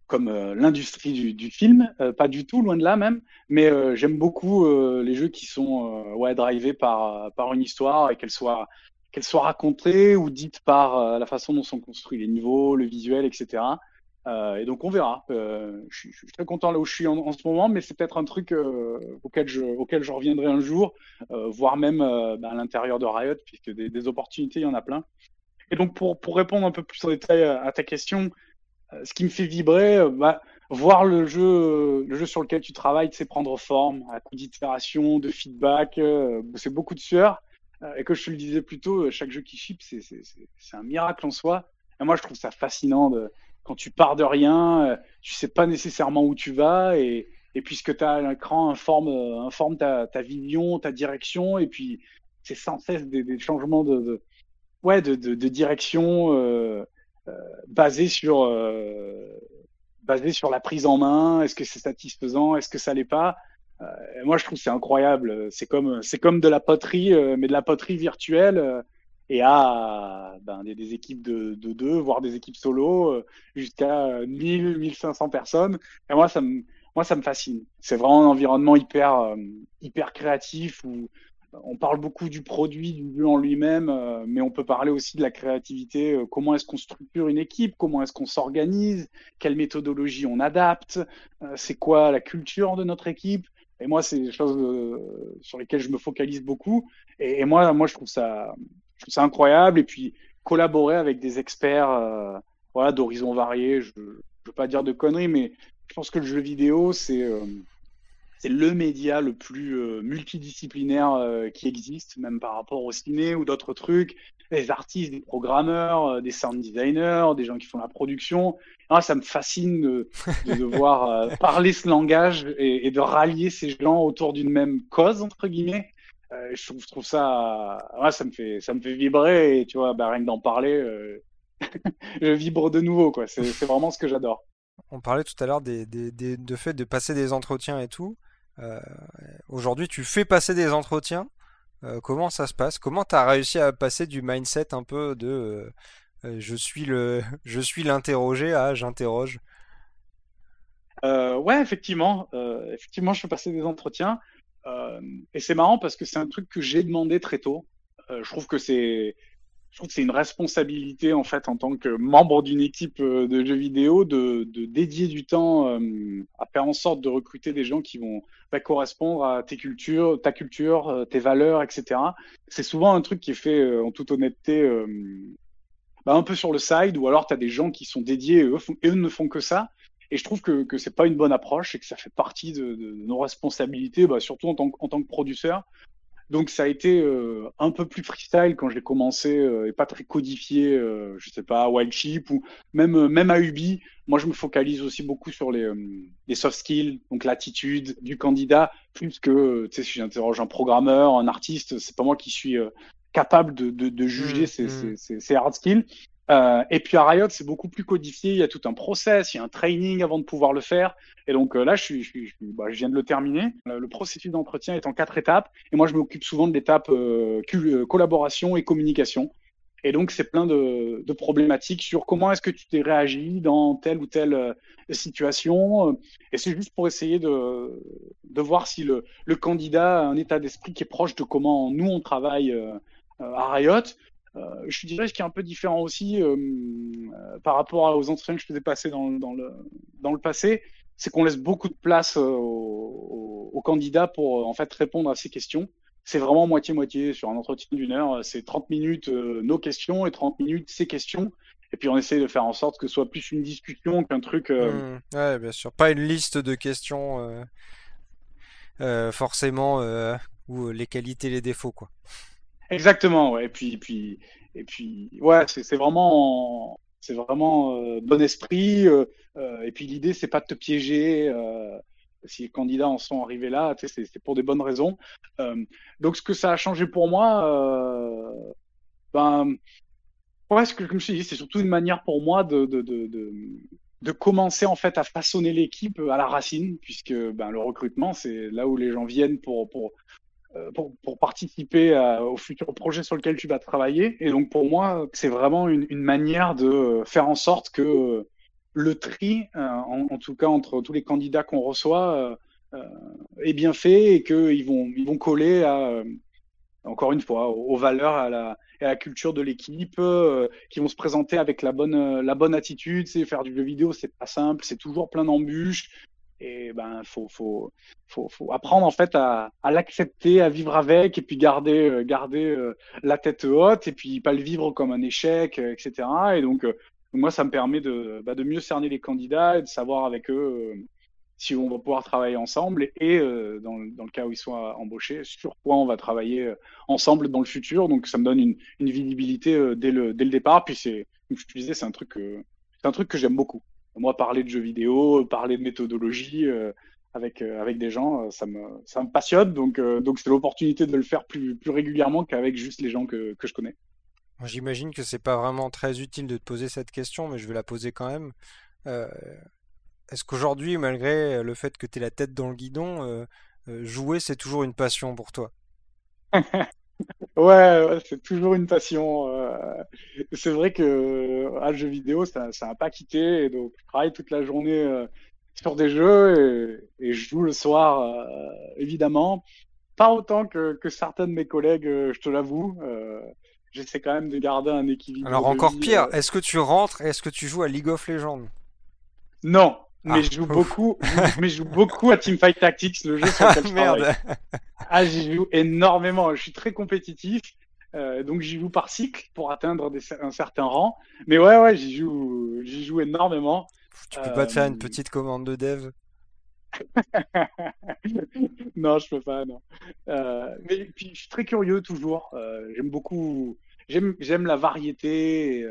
comme euh, l'industrie du, du, film, euh, pas du tout, loin de là même. Mais j'aime beaucoup les jeux qui sont ouais drivés par par une histoire et qu'elle soit qu'elle soit racontée ou dite par la façon dont sont construits les niveaux, le visuel, etc. Euh, et donc on verra. Euh, je, suis, très content là où je suis en, ce moment, mais c'est peut-être un truc euh, auquel, je, auquel je reviendrai un jour, voire même bah, à l'intérieur de Riot, puisque des, opportunités, il y en a plein. Et donc pour, pour répondre un peu plus en détail à, ta question, ce qui me fait vibrer, bah, voir le jeu, le jeu sur lequel tu travailles, c'est prendre forme, à coup d'itération, de feedback, c'est beaucoup de sueur. et que je te le disais plus tôt, chaque jeu qui ship, c'est un miracle en soi. Et moi, je trouve ça fascinant de, quand tu pars de rien, euh, tu sais pas nécessairement où tu vas et, et puisque tu as l'écran informe, euh, informe ta, ta, vision, ta direction et puis c'est sans cesse des, des changements de, de, ouais, de, de, de direction euh, euh, basés sur euh, basé sur la prise en main. Est-ce que c'est satisfaisant? Est-ce que ça l'est pas? Euh, Moi, je trouve c'est incroyable. C'est comme c'est comme de la poterie, mais de la poterie virtuelle et à ben, des, équipes de, de, deux, voire des équipes solo, euh, jusqu'à 1000, 1500 personnes. Et moi, ça me, moi, ça me fascine. C'est vraiment un environnement hyper, euh, hyper créatif où on parle beaucoup du produit, du jeu en lui-même, euh, mais on peut parler aussi de la créativité. comment est-ce qu'on structure une équipe Comment est-ce qu'on s'organise Quelle méthodologie on adapte C'est quoi la culture de notre équipe et moi, c'est des choses sur lesquelles je me focalise beaucoup. Et moi, moi, je trouve ça, c'est incroyable. Et puis collaborer avec des experts euh, voilà, d'horizons variés. Je ne veux pas dire de conneries, mais je pense que le jeu vidéo, c'est euh, c'est le média le plus euh, multidisciplinaire euh, qui existe, même par rapport au ciné ou d'autres trucs. Les artistes, des programmeurs, euh, des sound designers, des gens qui font la production. Ah, ça me fascine de, de devoir parler ce langage et, et, de rallier ces gens autour d'une même cause, entre guillemets. Euh, je, trouve, je, trouve, ça, ouais, ça me fait, ça me fait vibrer et tu vois, bah, rien que d'en parler, euh, je vibre de nouveau quoi. C'est vraiment ce que j'adore. On parlait tout à l'heure des, des, des, de fait de passer des entretiens et tout. Euh, Aujourd'hui, tu fais passer des entretiens. Comment ça se passe? Comment tu as réussi à passer du mindset un peu de je suis le, je suis l'interrogé à j'interroge? Ouais, effectivement, effectivement, je fais passer des entretiens. Euh, et c'est marrant parce que c'est un truc que j'ai demandé très tôt. Euh, je trouve que c'est je trouve que c'est une responsabilité en fait en tant que membre d'une équipe euh, de jeux vidéo de, dédier du temps à faire en sorte de recruter des gens qui vont correspondre à tes cultures, ta culture, tes valeurs, etc. C'est souvent un truc qui est fait en toute honnêteté bah, un peu sur le side ou alors tu as des gens qui sont dédiés et eux ne font que ça et je trouve que, que c'est pas une bonne approche et que ça fait partie de, de nos responsabilités, bah, surtout en tant, en tant que producteur. Donc ça a été euh, un peu plus freestyle quand j'ai commencé euh, et pas très codifié, euh, je sais pas, Wildchip ou même euh, même à Ubi. Moi, je me focalise aussi beaucoup sur les, les soft skills, donc l'attitude du candidat, plus que tu sais si j'interroge un programmeur, un artiste, c'est pas moi qui suis capable de, de, de juger Mm, mm. ces, ces hard skills. Euh, et puis à Riot, c'est beaucoup plus codifié. Il y a tout un process, il y a un training avant de pouvoir le faire. Et donc euh, là, bah, je viens de le terminer. Le, processus d'entretien est en quatre étapes. Et moi, je m'occupe souvent de l'étape euh, collaboration et communication. Et donc, c'est plein de, problématiques sur comment est-ce que tu t'es réagi dans telle ou telle situation. Et c'est juste pour essayer de, voir si le, le candidat a un état d'esprit qui est proche de comment nous, on travaille à Riot. Euh, je dirais ce qui est un peu différent aussi euh, euh, par rapport aux entretiens que je faisais passer dans, dans, le, dans le passé, c'est qu'on laisse beaucoup de place aux, aux, candidats pour en fait répondre à ces questions. C'est vraiment moitié-moitié sur un entretien d'une heure. C'est 30 minutes nos questions et 30 minutes ces questions. Et puis on essaie de faire en sorte que ce soit plus une discussion qu'un truc. Mmh, ouais, bien sûr. Pas une liste de questions forcément ou les qualités, les défauts, quoi. Exactement, ouais. Et puis, puis, et puis, ouais, c'est vraiment, c'est vraiment euh, bon esprit. Euh, et puis l'idée, c'est pas de te piéger. Euh, si les candidats en sont arrivés là, c'est pour des bonnes raisons. Euh, donc, ce que ça a changé pour moi, euh, ben, ouais, ce que je c'est surtout une manière pour moi de, de, de, de, de commencer en fait à façonner l'équipe à la racine, puisque ben, le recrutement, c'est là où les gens viennent pour, pour pour, pour, participer au futur projet sur lequel tu vas travailler. Et donc pour moi, c'est vraiment une, manière de faire en sorte que le tri, euh, en, tout cas entre tous les candidats qu'on reçoit, euh, est bien fait et qu'ils vont, ils vont coller à, euh, encore une fois, aux, aux valeurs, à la, à la culture de l'équipe, euh, qui vont se présenter avec la bonne, la bonne attitude. C'est faire du jeu vidéo, c'est pas simple, c'est toujours plein d'embûches et ben faut apprendre en fait à, l'accepter à vivre avec et puis garder euh, euh, la tête haute et puis pas le vivre comme un échec euh, etc et donc moi ça me permet de bah, de mieux cerner les candidats et de savoir avec eux si on va pouvoir travailler ensemble et dans, le cas où ils sont embauchés sur quoi on va travailler ensemble dans le futur. Donc ça me donne une, visibilité dès le dès le départ. Puis c'est comme je te disais c'est un truc que j'aime beaucoup moi, parler de jeux vidéo, parler de méthodologie euh, avec, euh, avec des gens, ça me, ça me passionne. Donc, euh, donc c'est l'opportunité de le faire plus, plus régulièrement qu'avec juste les gens que, que je connais. J'imagine que c'est pas vraiment très utile de te poser cette question, mais je vais la poser quand même. Euh, Est-ce qu'aujourd'hui, malgré le fait que tu aies la tête dans le guidon, jouer, c'est toujours une passion pour toi? Ouais, ouais c'est toujours une passion. Euh, c'est vrai que à le jeu vidéo, ça, ça n'a pas quitté. Et donc, je travaille toute la journée euh, sur des jeux et, et, je joue le soir, euh, évidemment. Pas autant que, que, certains de mes collègues, je te l'avoue. J'essaie quand même de garder un équilibre. Alors, encore pire, est-ce que tu rentres et est-ce que tu joues à League of Legends? Non, mais ah, je joue ouf. beaucoup, mais je joue beaucoup à Teamfight Tactics, le jeu sur lequel je Merde. Ah, j'y joue énormément. Je suis très compétitif, euh, donc j'y joue par cycle pour atteindre des, un certain rang. Mais ouais, ouais, j'y joue, j'y joue énormément. Tu peux euh... pas te faire une petite commande de dev? Non, je peux pas, non. Euh, mais puis je suis très curieux toujours. Euh, j'aime beaucoup, j'aime, j'aime la variété. Et,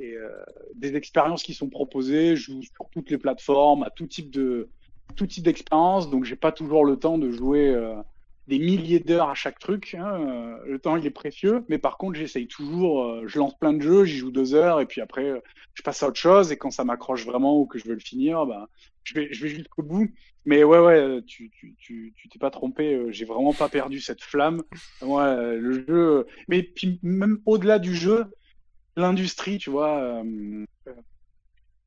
euh, des expériences qui sont proposées. Je joue sur toutes les plateformes, à tout type de tout type d'expérience. Donc j'ai pas toujours le temps de jouer euh, des milliers d'heures à chaque truc. Hein. Le temps il est précieux, mais par contre j'essaye toujours. Euh, je lance plein de jeux, j'y joue deux heures et puis après je passe à autre chose. Et quand ça m'accroche vraiment ou que je veux le finir, ben je vais je vais jusqu'au bout. Mais ouais ouais, tu tu tu t'es pas trompé. J'ai vraiment pas perdu cette flamme. Moi le jeu, mais puis même au-delà du jeu l'industrie, tu vois, euh,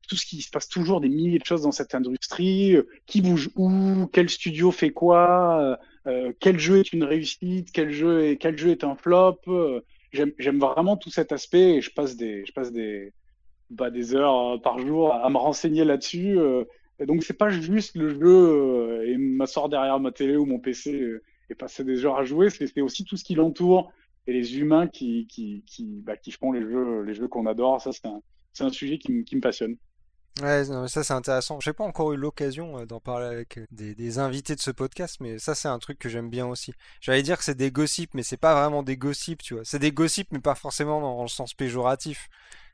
tout ce qui se passe toujours des milliers de choses dans cette industrie, euh, qui bouge où, quel studio fait quoi, euh, quel jeu est une réussite, quel jeu est quel jeu est un flop. J'aime vraiment tout cet aspect et je passe des je passe des bah, des heures par jour à me renseigner là-dessus. Donc c'est pas juste le jeu et m'asseoir derrière ma télé ou mon PC et passer des heures à jouer, c'est aussi tout ce qui l'entoure et les humains qui, qui, qui, bah, qui font les jeux, les jeux qu'on adore. Ça, c'est un, un sujet qui, qui, me passionne. Ouais, non, ça c'est intéressant. J'ai pas encore eu l'occasion euh, d'en parler avec euh, des, des invités de ce podcast, mais ça c'est un truc que j'aime bien aussi. J'allais dire que c'est des gossips, mais c'est pas vraiment des gossips, tu vois. C'est des gossips, mais pas forcément dans le sens péjoratif.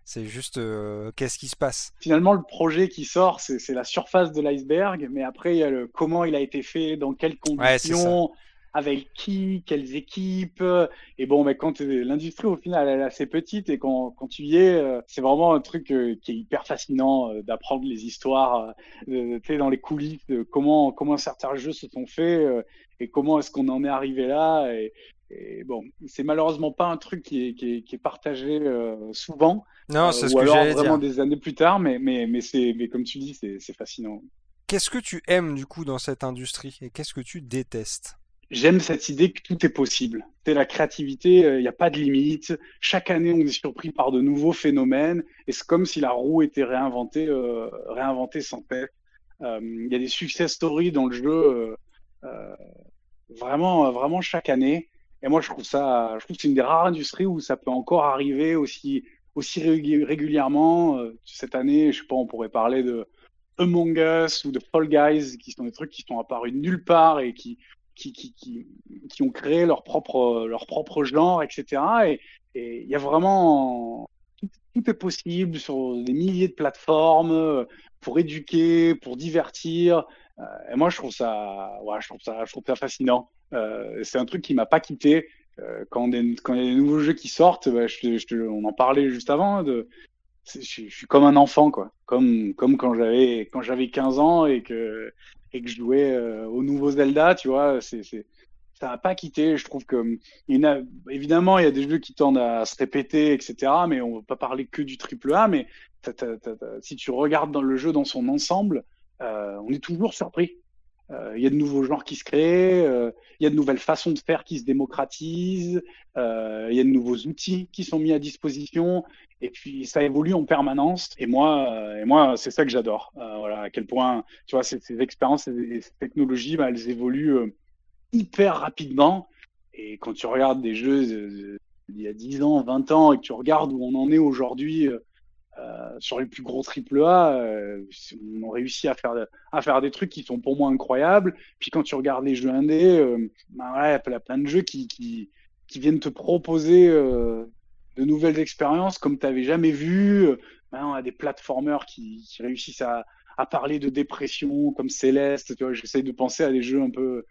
C'est juste euh, qu'est-ce qui se passe? Finalement, le projet qui sort, c'est c'est la surface de l'iceberg, mais après, il y a le comment il a été fait, dans quelles Ouais, conditions, avec qui, quelles équipes. Et bon, mais quand euh, l'industrie, au final, elle est assez petite et quand, quand tu y es, euh, c'est vraiment un truc euh, qui est hyper fascinant euh, d'apprendre les histoires, euh, tu sais, dans les coulisses, de comment, comment certains jeux se sont faits euh, et comment est-ce qu'on en est arrivé là. Et, et bon, c'est malheureusement pas un truc qui est, qui est, qui est partagé euh, souvent, Non, euh, c'est ce ou que alors vraiment dire. des années plus tard, mais, mais, mais, c'est, mais comme tu dis, c'est, c'est fascinant. Qu'est-ce que tu aimes du coup dans cette industrie et qu'est-ce que tu détestes? J'aime cette idée que tout est possible. C'est la créativité, euh, il n'y a pas de limite. Chaque année, on est surpris par de nouveaux phénomènes et c'est comme si la roue était réinventée, euh, réinventée sans cesse. Euh, Il y a des success stories dans le jeu euh, euh, vraiment, euh, vraiment chaque année. Et moi, je trouve ça, je trouve que c'est une des rares industries où ça peut encore arriver aussi, aussi régulièrement. Euh, cette année, je sais pas, on pourrait parler de Among Us ou de Fall Guys, qui sont des trucs qui sont apparus de nulle part et qui, qui, qui, qui, ont créé leur propre, leur propre genre, etc. Et il y a vraiment tout, est possible sur des milliers de plateformes euh, pour éduquer, pour divertir. Euh, et moi, je trouve ça, ouais, je trouve ça, je trouve ça fascinant. Euh, c'est un truc qui m'a pas quitté. Quand, des- quand il y a des nouveaux jeux qui sortent, bah, on en parlait juste avant, je, je suis comme un enfant, quoi. Comme, comme quand j'avais, quand j'avais 15 ans et que, et que je jouais euh, au nouveau Zelda, tu vois, c'est, c'est, ça n'a pas quitté. Je trouve que, hum, il a, évidemment, il y a des jeux qui tendent à se répéter, etc. Mais on va pas parler que du triple A. Mais si tu regardes dans le jeu dans son ensemble, euh, on est toujours surpris. Euh, Il y a de nouveaux genres qui se créent, euh, il y a de nouvelles façons de faire qui se démocratisent, euh, il y a de nouveaux outils qui sont mis à disposition, et puis ça évolue en permanence. Et moi, et moi, c'est ça que j'adore. Voilà, à quel point, tu vois, ces, ces expériences et ces technologies, bah, elles évoluent hyper rapidement. Et quand tu regardes des jeux d'il y a 10 ans, 20 ans, et que tu regardes où on en est aujourd'hui euh, sur les plus gros triple A, euh, on a réussi à faire, à faire des trucs qui sont pour moi incroyables. Puis quand tu regardes les jeux indés, euh, bah ouais, il y a plein de jeux qui, qui, qui viennent te proposer euh, de nouvelles expériences comme tu n'avais jamais vu. Euh, Maintenant, on a des platformers qui, qui réussissent à, à parler de dépression comme Céleste. Tu vois, j'essaye de penser à des jeux un peu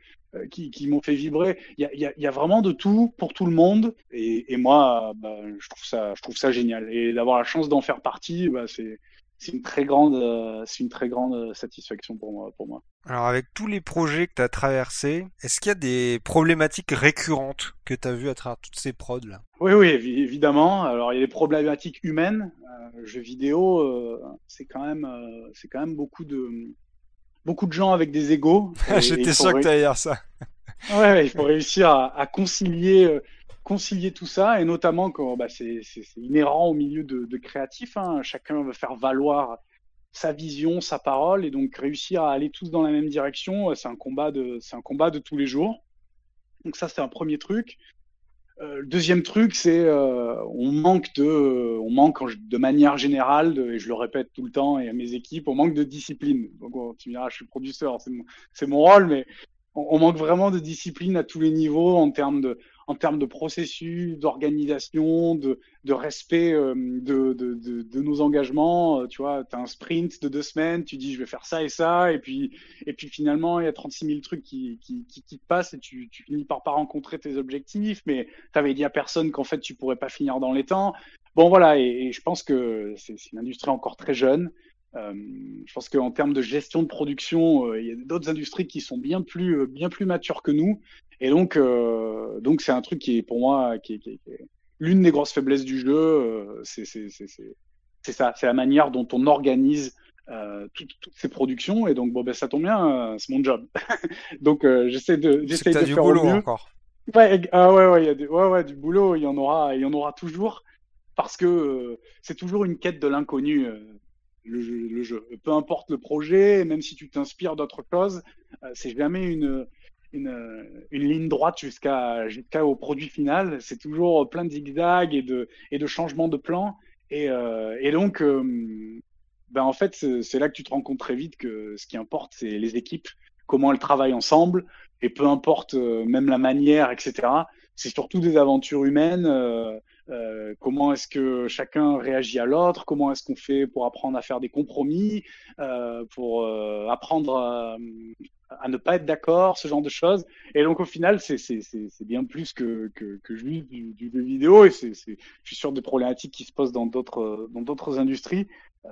qui, qui m'ont fait vibrer. Il y y, y a vraiment de tout pour tout le monde. Et, et moi, bah, je, trouve ça, je trouve ça génial. Et d'avoir la chance d'en faire partie, bah, c'est c'est une très grande, euh, c'est une très grande euh, satisfaction pour moi. Pour moi. Alors avec tous les projets que tu as traversés, est-ce qu'il y a des problématiques récurrentes que tu as vues à travers toutes ces prods là? Oui, oui, évi- évidemment. Alors, il y a des problématiques humaines. Euh, jeux vidéo, euh, c'est quand même, euh, c'est quand même beaucoup de, beaucoup de gens avec des il J'étais sûr que ré- tu allais dire ça. ouais, il faut réussir à, à concilier, euh, concilier tout ça, et notamment quand bah, c'est, inhérent au milieu de, de créatifs. Hein. Chacun veut faire valoir sa vision, sa parole, et donc réussir à aller tous dans la même direction, euh, c'est un combat de, c'est un combat de tous les jours. Donc ça, c'est un premier truc. Euh, le deuxième truc, c'est euh, on manque de, euh, on manque de manière générale, de- et je le répète tout le temps et à mes équipes, on manque de discipline. Donc tu me diras, je suis producteur, c'est mon, mon rôle, mais on manque vraiment de discipline à tous les niveaux en termes de, en termes de processus, d'organisation, de, respect euh, de, nos engagements. Euh, Tu vois, tu as un sprint de deux semaines, tu dis je vais faire ça et ça, et puis, finalement, il y a 36 000 trucs qui, qui, qui, qui te passent et tu, tu finis par pas rencontrer tes objectifs, mais tu avais dit à personne qu'en fait tu pourrais pas finir dans les temps. Bon voilà, et, je pense que c'est une industrie encore très jeune. Euh, je pense qu'en termes de gestion de production, il y a d'autres industries qui sont bien plus, bien plus matures que nous. Et donc, euh, donc c'est un truc qui est pour moi qui est, qui est- qui est l'une des grosses faiblesses du jeu. euh, c'est c'est- c'est- c'est- c'est ça, c'est la manière dont on organise euh, toutes, toutes ces productions. Et donc, bon, ben, ça tombe bien, euh, c'est mon job. Donc, euh, j'essaie de, j'essaie de du faire au boulot mieux. encore. Ouais, ah ouais, ouais, il y a des, ouais, ouais, du boulot, il y en aura, il y en aura toujours, parce que euh, c'est toujours une quête de l'inconnu, euh, le jeu, le jeu. Peu importe le projet, même si tu t'inspires d'autres choses, euh, c'est jamais une, une, ligne droite jusqu'à jusqu'au produit final. C'est toujours plein de zigzags et de, et de changements de plan. Et, euh, et donc, euh, ben en fait, c'est là que tu te rends compte très vite que ce qui importe, c'est les équipes, comment elles travaillent ensemble, et peu importe euh, même la manière, etc. C'est surtout des aventures humaines. Euh, euh, comment est-ce que chacun réagit à l'autre Comment est-ce qu'on fait pour apprendre à faire des compromis, euh, pour euh, apprendre à, à, ne pas être d'accord, ce genre de choses. Et donc au final, c'est bien plus que, que, que juste du, du jeu vidéo. Et c'est je suis sûr des problématiques qui se posent dans d'autres dans d'autres industries. Euh,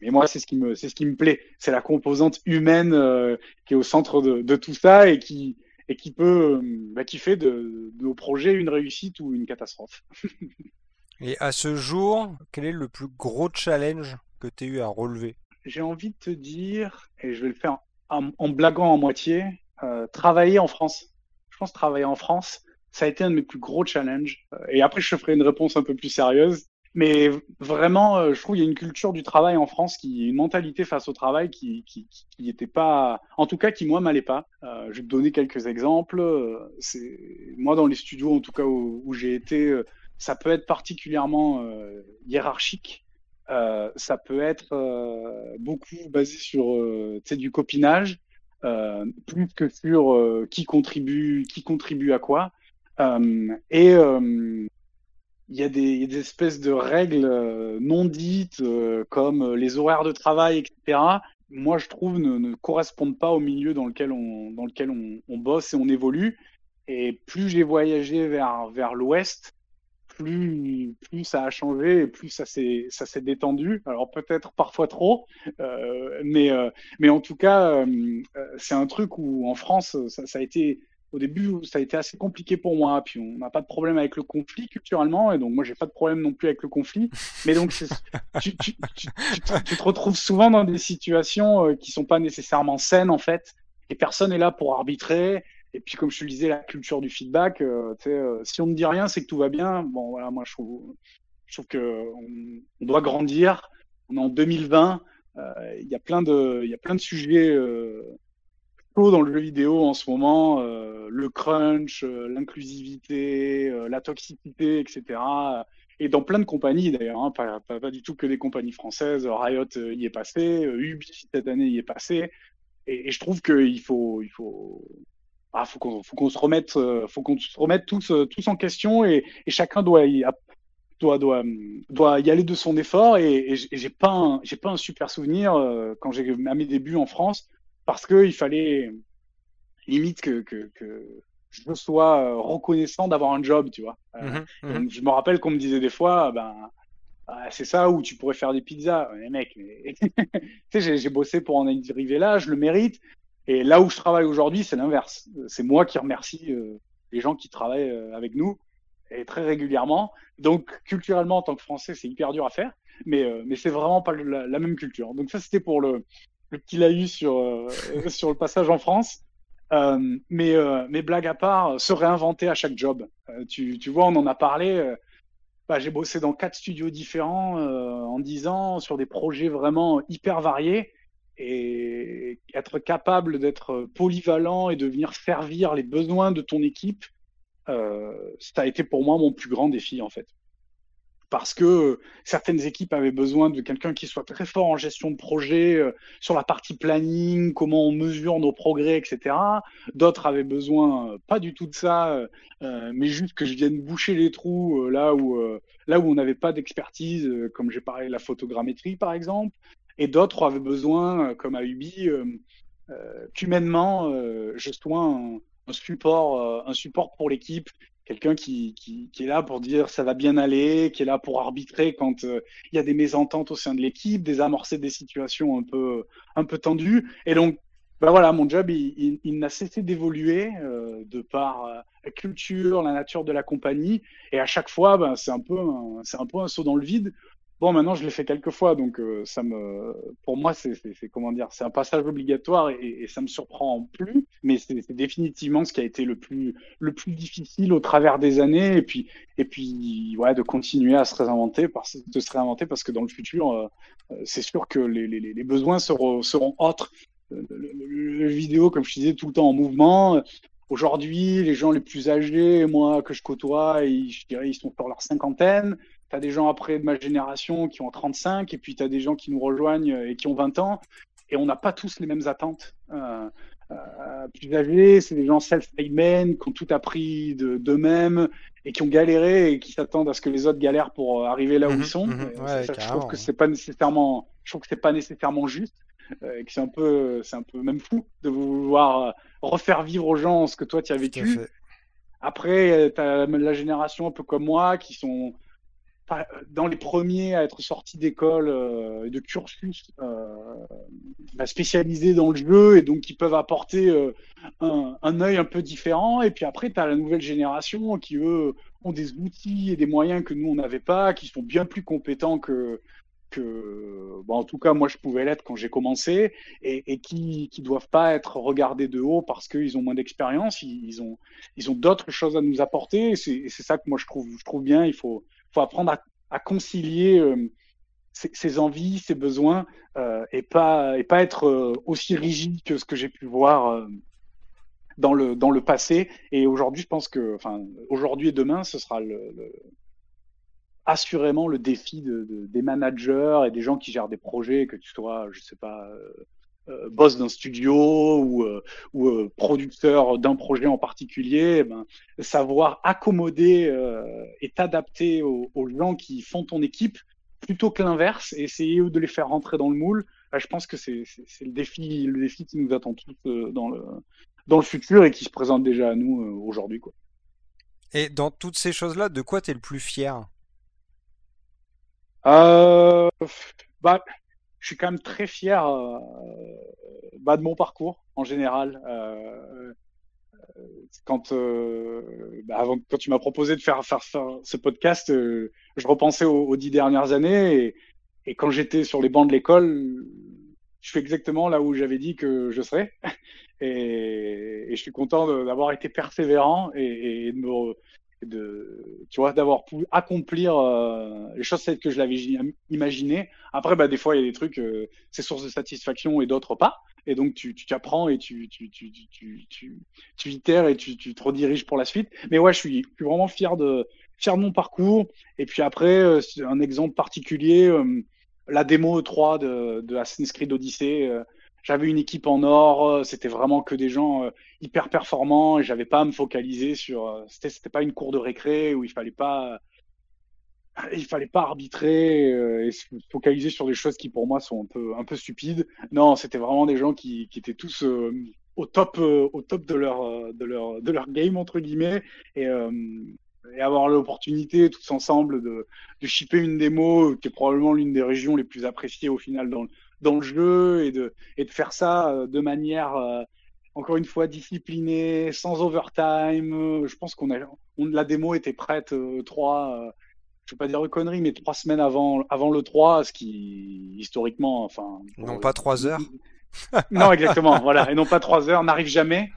mais moi, c'est ce qui me c'est ce qui me plaît. C'est la composante humaine euh, qui est au centre de, de tout ça et qui et qui peut, bah, qui fait de, de, nos projets une réussite ou une catastrophe. et à ce jour, quel est le plus gros challenge que tu as eu à relever? J'ai envie de te dire, et je vais le faire en, en blaguant en moitié, euh, travailler en France. Je pense travailler en France, ça a été un de mes plus gros challenges. Et après, je ferai une réponse un peu plus sérieuse. Mais vraiment, euh, je trouve qu'il y a une culture du travail en France, qui une mentalité face au travail qui qui qui était pas, en tout cas qui moi m'allait pas. Euh, je vais te donner quelques exemples. C'est moi dans les studios en tout cas où, où j'ai été, euh, ça peut être particulièrement euh, hiérarchique. Euh, ça peut être euh, beaucoup basé sur sais du copinage, plus que sur qui contribue qui contribue à quoi. et il y, a des, espèces de règles euh, non dites, euh, comme euh, les horaires de travail, etc. Moi, je trouve ne, correspondent pas au milieu dans lequel on, dans lequel on bosse et on évolue. Et plus j'ai voyagé vers, vers l'Ouest, plus, ça a changé et plus ça s'est, détendu. Alors peut-être parfois trop, euh, mais, euh, mais en tout cas, euh, c'est un truc où en France, ça, a été au début, ça a été assez compliqué pour moi. Puis on n'a pas de problème avec le conflit culturellement, et donc moi j'ai pas de problème non plus avec le conflit. Mais donc tu, te retrouves souvent dans des situations qui sont pas nécessairement saines en fait, et personne est là pour arbitrer. Et puis comme je te le disais, la culture du feedback, euh, euh, si on ne dit rien, c'est que tout va bien. Bon voilà, moi je trouve, je trouve que on, doit grandir. On est en 2020. Il y a plein de, il y a plein de sujets dans le jeu vidéo en ce moment, euh, le crunch, euh, l'inclusivité, euh, la toxicité, etc. Et dans plein de compagnies d'ailleurs, hein, pas, pas, du tout que des compagnies françaises. Riot y est passé, Ubi cette année y est passé. Et, et je trouve qu'il faut, il faut, ah, faut qu'on faut qu'on se remette, faut qu'on se remette tous, tous en question et, et chacun doit y, doit, doit, doit y aller de son effort. Et, et j'ai pas, j'ai pas un super souvenir quand j'ai à mes débuts en France parce qu'il fallait limite que, que, que, je sois euh, reconnaissant d'avoir un job, tu vois. Euh, mmh, mmh. je me rappelle qu'on me disait des fois, ben, ah, c'est ça où tu pourrais faire des pizzas. Mais mec, mais... tu sais, j'ai bossé pour en arriver là, je le mérite. Et là où je travaille aujourd'hui, c'est l'inverse. C'est moi qui remercie euh, les gens qui travaillent euh, avec nous et très régulièrement. Donc, culturellement, en tant que Français, c'est hyper dur à faire, mais, euh, mais c'est vraiment pas la, même culture. Donc ça, c'était pour le, le petit laïus sur, sur le passage en France. Euh, mais, euh, mais blague à part, se réinventer à chaque job. Euh, tu, tu vois, on en a parlé. Bah, j'ai bossé dans quatre studios différents en dix ans sur des projets vraiment hyper variés et être capable d'être polyvalent et de venir servir les besoins de ton équipe, ça a été pour moi mon plus grand défi en fait parce que certaines équipes avaient besoin de quelqu'un qui soit très fort en gestion de projet, euh, sur la partie planning, comment on mesure nos progrès, etc. D'autres avaient besoin euh, pas du tout de ça, euh, mais juste que je vienne boucher les trous euh, là où euh, là où on n'avait pas d'expertise, euh, comme j'ai parlé de la photogrammétrie par exemple. Et d'autres avaient besoin, comme à Ubi, qu'humainement, je sois un, un support, un support pour l'équipe quelqu'un qui, est là pour dire ça va bien aller, qui est là pour arbitrer quand euh, il y a des mésententes au sein de l'équipe, désamorcer des situations un peu, un peu tendues. Et donc, bah voilà, mon job, il, n'a cessé d'évoluer euh, de par euh, la culture, la nature de la compagnie. Et à chaque fois, bah, c'est un c'est un peu un saut dans le vide Bon, maintenant, je l'ai fait quelques fois, donc euh, ça me, pour moi, c'est comment dire, c'est un passage obligatoire et, et, ça me surprend plus. Mais c'est définitivement ce qui a été le plus, le plus difficile au travers des années, et puis, et puis, ouais, de continuer à se réinventer, parce, de se réinventer, parce que dans le futur, euh, euh c'est sûr que les, les, les besoins seront, seront autres. Le, le, le, vidéo, comme je disais, tout le temps en mouvement. Aujourd'hui, les gens les plus âgés, moi que je côtoie, ils, je dirais, ils sont sur leur cinquantaine tu as des gens après de ma génération qui ont 35, et puis tu as des gens qui nous rejoignent et qui ont 20 ans, et on n'a pas tous les mêmes attentes. Euh, euh, plus âgés, c'est des gens self-made men qui ont tout appris d'eux-mêmes et qui ont galéré et qui s'attendent à ce que les autres galèrent pour arriver là où Mhm, ils sont. mhm, Et ouais, ça, je trouve que c'est pas nécessairement, je trouve que c'est pas nécessairement juste, euh, et que c'est un peu, c'est un peu même fou de vouloir euh, refaire vivre aux gens ce que toi tu as vécu. Après, tu as la génération un peu comme moi qui sont dans les premiers à être sortis d'école euh, de cursus euh, bah, spécialisés dans le jeu et donc qui peuvent apporter euh, un, œil un peu différent. Et puis après, tu as la nouvelle génération qui, eux, ont des outils et des moyens que nous, on n'avait pas, qui sont bien plus compétents que, que bon, en tout cas, moi, je pouvais l'être quand j'ai commencé et, et qui qui doivent pas être regardés de haut parce qu'ils ont moins d'expérience. Ils, ont, ils ont d'autres choses à nous apporter. Et c'est ça que moi, je trouve, je trouve bien. Il faut, faut apprendre à, à concilier euh, ses, ses envies, ses besoins euh, et pas et pas être euh, aussi rigide que ce que j'ai pu voir euh, dans le dans le passé. Et aujourd'hui, je pense que, enfin, aujourd'hui et demain, ce sera le, le- assurément le défi de, de- des managers et des gens qui gèrent des projets, que tu sois, je sais pas. Euh, boss d'un studio ou, euh, ou euh, producteur d'un projet en particulier, eh ben, savoir accommoder et t'adapter aux, aux gens qui font ton équipe plutôt que l'inverse et essayer de les faire rentrer dans le moule. Bah, je pense que c'est le défi, le défi qui nous attend tous dans le dans le futur et qui se présente déjà à nous aujourd'hui. Et dans toutes ces choses-là, de quoi t'es le plus fier? Euh, bah, je suis quand même très fier euh, bah, de mon parcours en général. Euh, quand, euh, bah, quand tu m'as proposé de faire, ce podcast, euh, je repensais aux, dix dernières années et, quand j'étais sur les bancs de l'école, je suis exactement là où j'avais dit que je serais. Et, je suis content d'avoir été persévérant et de, me- de, tu vois, d'avoir pu accomplir euh, les choses telles que je l'avais gi- imaginé. Après, bah, des fois, il y a des trucs, euh, c'est source de satisfaction et d'autres pas. Et donc, tu tu t'apprends et tu, tu, tu, tu, tu, tu, itères et tu, tu te rediriges pour la suite. Mais ouais, je suis, vraiment fier de, fier de mon parcours. Et puis après, euh, un exemple particulier, euh, la démo E3 de, de Assassin's Creed Odyssey. J'avais une équipe en or, euh, c'était vraiment que des gens euh, hyper performants et j'avais pas à me focaliser sur. euh, c'était, pas une cour de récré où il fallait pas, il fallait pas arbitrer et se focaliser sur des choses qui pour moi sont un peu, un peu stupides. Non, c'était vraiment des gens qui, étaient tous au top, au top de leur, de leur, de leur game entre guillemets et, avoir l'opportunité tous ensemble de, de shipper une démo qui est probablement l'une des régions les plus appréciées au final dans, dans le jeu et de, et de faire ça euh, de manière euh, encore une fois disciplinée, sans overtime. Euh, Je pense qu'on a, on, la démo était prête euh, trois, euh, je vais pas dire de conneries, mais trois semaines avant, avant le 3, ce qui historiquement, enfin, Non pas trois heures. non, exactement, voilà, et non pas trois heures, n'arrive jamais.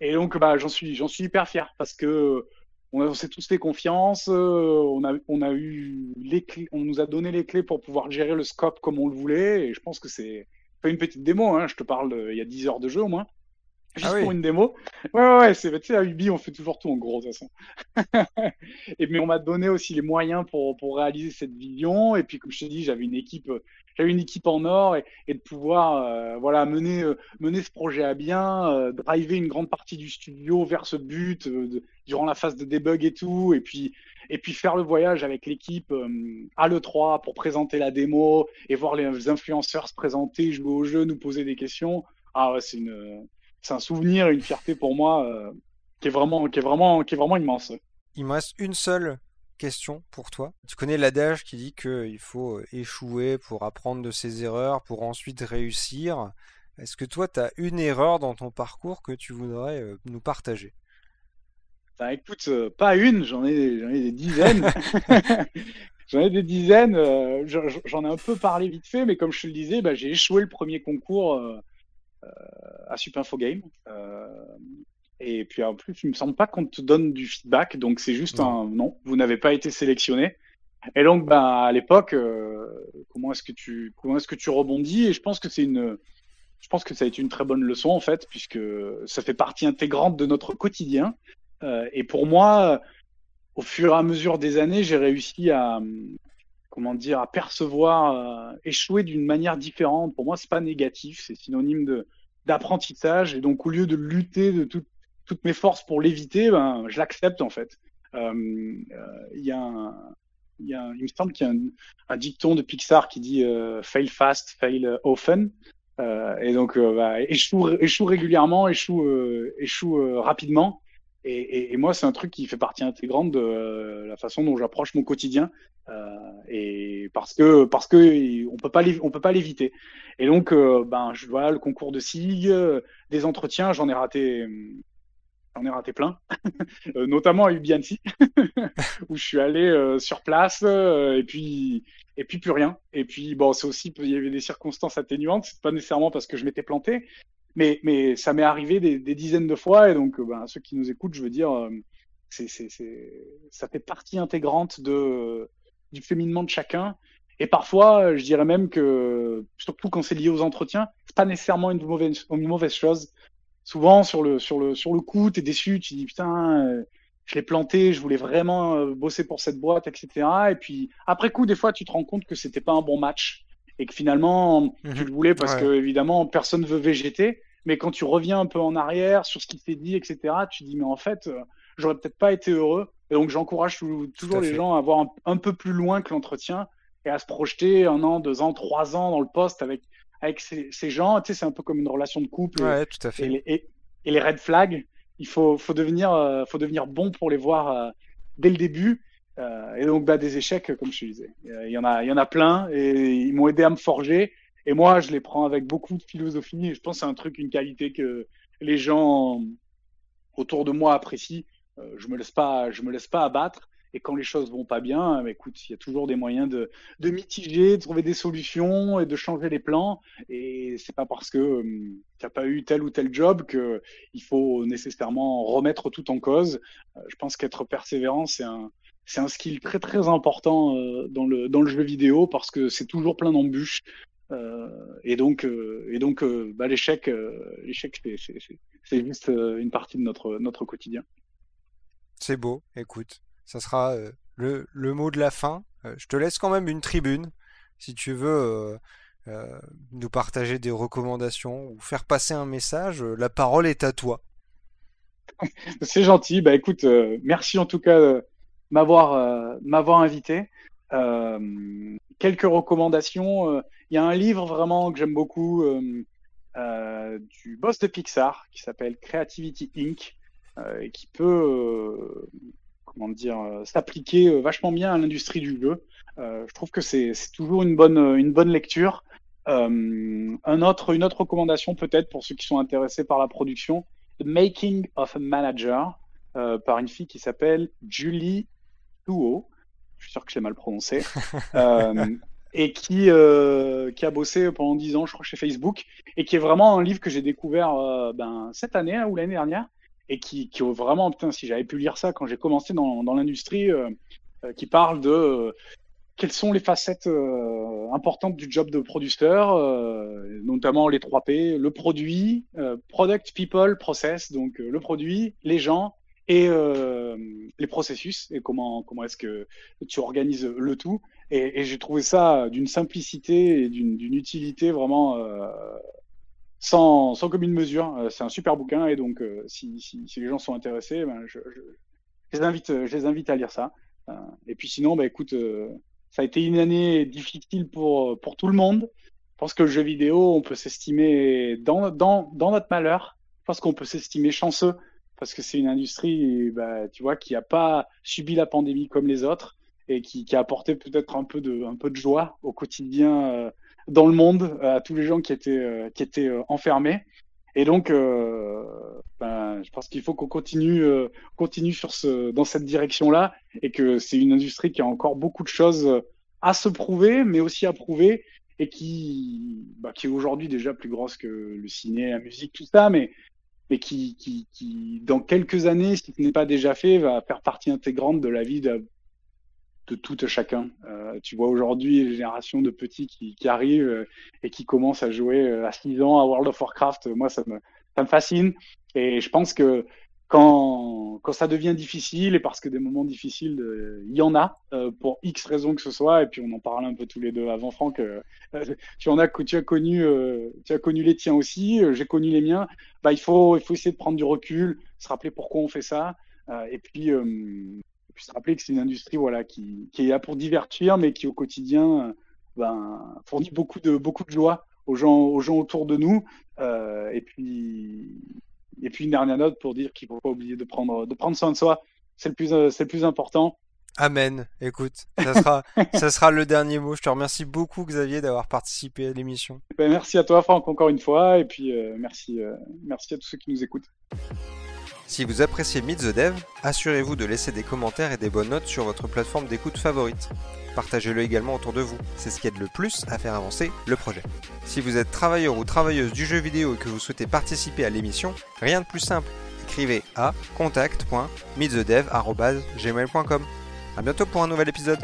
Et donc, bah, j'en suis, j'en suis hyper fier parce que on, s'est tous fait confiance, euh, on a, on a eu les clés, on nous a donné les clés pour pouvoir gérer le scope comme on le voulait. Et je pense que c'est pas une petite démo, hein, je te parle, il y a 10 heures de jeu au moins. Juste Ah oui. pour une démo. Ouais, ouais, ouais, c'est, tu sais, à Ubi, on fait toujours tout en gros, de toute façon. et, mais on m'a donné aussi les moyens pour, pour réaliser cette vision. Et puis, comme je t'ai dit, j'avais une équipe, j'avais une équipe en or et, et de pouvoir, euh, voilà, mener, euh, mener ce projet à bien, euh, driver une grande partie du studio vers ce but euh, de- durant la phase de debug et tout. Et puis, et puis faire le voyage avec l'équipe euh, à l'E3 pour présenter la démo et voir les influenceurs se présenter, jouer au jeu, nous poser des questions. Ah ouais, c'est une, c'est un souvenir, et une fierté pour moi euh, qui est vraiment, qui est vraiment, qui est vraiment immense. Il me reste une seule question pour toi. Tu connais l'adage qui dit qu'il faut euh, échouer pour apprendre de ses erreurs, pour ensuite réussir. Est-ce que toi, tu as une erreur dans ton parcours que tu voudrais euh, nous partager? Bah, écoute, pas une, j'en ai, j'en ai des dizaines. J'en ai des dizaines. euh, j'en ai un peu parlé vite fait, mais comme je te le disais, bah, j'ai échoué le premier concours euh, à Super Info Game. Euh, et puis en plus, il me semble pas qu'on te donne du feedback, donc c'est juste Non. un non, vous n'avez pas été sélectionné. Et donc, bah, à l'époque, euh, comment est-ce que tu, comment est-ce que tu rebondis? Et je pense que c'est une, je pense que ça a été une très bonne leçon en fait, puisque ça fait partie intégrante de notre quotidien. Euh, et pour moi, au fur et à mesure des années, j'ai réussi à, comment dire, à percevoir, échouer d'une manière différente. Pour moi, c'est pas négatif, c'est synonyme de d'apprentissage. Et donc, au lieu de lutter de toutes mes forces pour l'éviter, ben, je l'accepte en fait. Il y a un, il, y a, il me semble qu'il y a un, un, dicton de Pixar qui dit fail fast, fail often. Euh, et donc, euh, bah, échoue, échoue régulièrement, échoue, euh, échoue rapidement. Et, moi, c'est un truc qui fait partie intégrante de la façon dont j'approche mon quotidien, euh, et parce que parce que on peut pas on peut pas l'éviter. Et donc, euh, ben, je vois le concours de SIG, des entretiens, j'en ai raté, j'en ai raté plein, notamment à Ubianti, où je suis allé sur place, et puis et puis plus rien. Et puis bon, c'est aussi il y avait des circonstances atténuantes, c'est pas nécessairement parce que je m'étais planté, mais mais ça m'est arrivé des, des, dizaines de fois et donc ben, ceux qui nous écoutent, je veux dire, euh, c'est ça fait partie intégrante de du féminement de chacun. Et parfois, je dirais même que, surtout quand c'est lié aux entretiens, c'est pas nécessairement une mauvaise, une mauvaise chose. Souvent, sur le, sur le, sur le coup, t'es déçu, tu dis putain, euh, je l'ai planté, je voulais vraiment euh, bosser pour cette boîte, etc. Et puis après coup, des fois, tu te rends compte que c'était pas un bon match et que finalement, tu mhm. le voulais parce que évidemment, personne veut végéter. Mais quand tu reviens un peu en arrière sur ce qui t'est dit, etc., tu dis mais en fait, euh, j'aurais peut-être pas été heureux. Et donc j'encourage toujours les gens à voir un, peu plus loin que l'entretien et à se projeter un an, deux ans, trois ans dans le poste avec avec ces, ces gens. Tu sais, c'est un peu comme une relation de couple. Ouais, tout à fait. Et les, et les red flags il faut, faut, devenir, euh, faut devenir bon pour les voir euh, dès le début. Euh, et donc, bah, des échecs, comme je te disais. Il y en a, il y en a plein et ils m'ont aidé à me forger. Et moi, je les prends avec beaucoup de philosophie. je pense que c'est un truc, une qualité que les gens autour de moi apprécient. je me laisse pas, je me laisse pas abattre. Et quand les choses vont pas bien, bah, écoute, il y a toujours des moyens de, mitiger, de trouver des solutions et de changer les plans. Et c'est pas parce que hum, tu n'as pas eu tel ou tel job que il faut nécessairement remettre tout en cause. Euh, je pense qu'être persévérant, c'est un, c'est un skill très très important euh, dans le dans le jeu vidéo parce que c'est toujours plein d'embûches. Euh, et donc, euh, et donc, euh, bah, l'échec, l'échec, c'est juste une partie de notre notre quotidien. C'est beau. Écoute, ça sera le, le, mot de la fin. Je te laisse quand même une tribune, si tu veux euh, nous partager des recommandations ou faire passer un message. La parole est à toi. C'est gentil. Bah écoute, merci en tout cas de m'avoir m'avoir invité. Quelques recommandations. Il y a un livre vraiment que j'aime beaucoup du boss de Pixar qui s'appelle Creativity Inc. et qui peut comment dire, euh, s'appliquer euh, vachement bien à l'industrie du jeu. Euh, je trouve que c'est toujours une bonne, une bonne lecture. un autre, une autre recommandation peut-être pour ceux qui sont intéressés par la production, The Making of a Manager, par une fille qui s'appelle Julie Tuo. Je suis sûr que je l'ai mal prononcé. et qui, euh, qui a bossé pendant 10 ans, je crois, chez Facebook, et qui est vraiment un livre que j'ai découvert euh, ben, cette année hein, ou l'année dernière, et qui, qui vraiment, putain, si j'avais pu lire ça quand j'ai commencé dans, l'industrie, euh, euh, qui parle de euh, quelles sont les facettes importantes du job de producteur, notamment les 3 P, le produit, product, people, process, donc le produit, les gens et les processus et comment comment est-ce que tu organises le tout. Et, j'ai trouvé ça d'une simplicité et d'une utilité vraiment sans, sans commune mesure. Euh, c'est un super bouquin et donc euh, si, si, les gens sont intéressés, ben, je, les invite, je les invite à lire ça. Euh, et puis sinon, ben, écoute, ça a été une année difficile pour, pour tout le monde. Je pense que le jeu vidéo, on peut s'estimer dans, dans, dans notre malheur. Je pense qu'on peut s'estimer chanceux parce que c'est une industrie, bah, tu vois, qui n'a pas subi la pandémie comme les autres et qui, a apporté peut-être un peu de, joie au quotidien dans le monde à tous les gens qui étaient, euh, euh, enfermés. Et donc, euh, ben, je pense qu'il faut qu'on continue, dans cette direction-là et que c'est une industrie qui a encore beaucoup de choses à se prouver, mais aussi à prouver et qui, bah, qui est aujourd'hui déjà plus grosse que le ciné, la musique, tout ça, mais, mais qui, qui, qui, dans quelques années, si ce n'est pas déjà fait, va faire partie intégrante de la vie de de tout chacun. Euh, tu vois aujourd'hui les générations de petits qui, qui arrivent euh, et qui commencent à jouer euh, à 6 ans à World of Warcraft. Moi, ça me, ça me fascine. Et je pense que quand, quand ça devient difficile, et parce que des moments difficiles, il y en a, pour X raisons que ce soit, et puis on en parlait un peu tous les deux avant Franck, tu en as, tu as connu, tu as connu les tiens aussi, j'ai connu les miens, bah, il, faut, il faut essayer de prendre du recul, se rappeler pourquoi on fait ça, et puis, puis se rappeler que c'est une industrie voilà, qui, qui est là pour divertir, mais qui au quotidien ben, fournit beaucoup de, beaucoup de joie aux gens, aux gens autour de nous. Euh, et puis, et puis une dernière note pour dire qu'il ne faut pas oublier de prendre, de prendre soin de soi. C'est le plus, euh, c'est le plus important. Amen. Écoute, ça sera, ça sera le dernier mot. Je te remercie beaucoup, Xavier, d'avoir participé à l'émission. Ben, merci à toi, Franck, encore une fois. Et puis, euh, merci, merci à tous ceux qui nous écoutent. Si vous appréciez Meet the Dev, assurez-vous de laisser des commentaires et des bonnes notes sur votre plateforme d'écoute favorite. Partagez-le également autour de vous, c'est ce qui aide le plus à faire avancer le projet. Si vous êtes travailleur ou travailleuse du jeu vidéo et que vous souhaitez participer à l'émission, rien de plus simple. Écrivez à contact.meetthedev.gmail.com. A bientôt pour un nouvel épisode.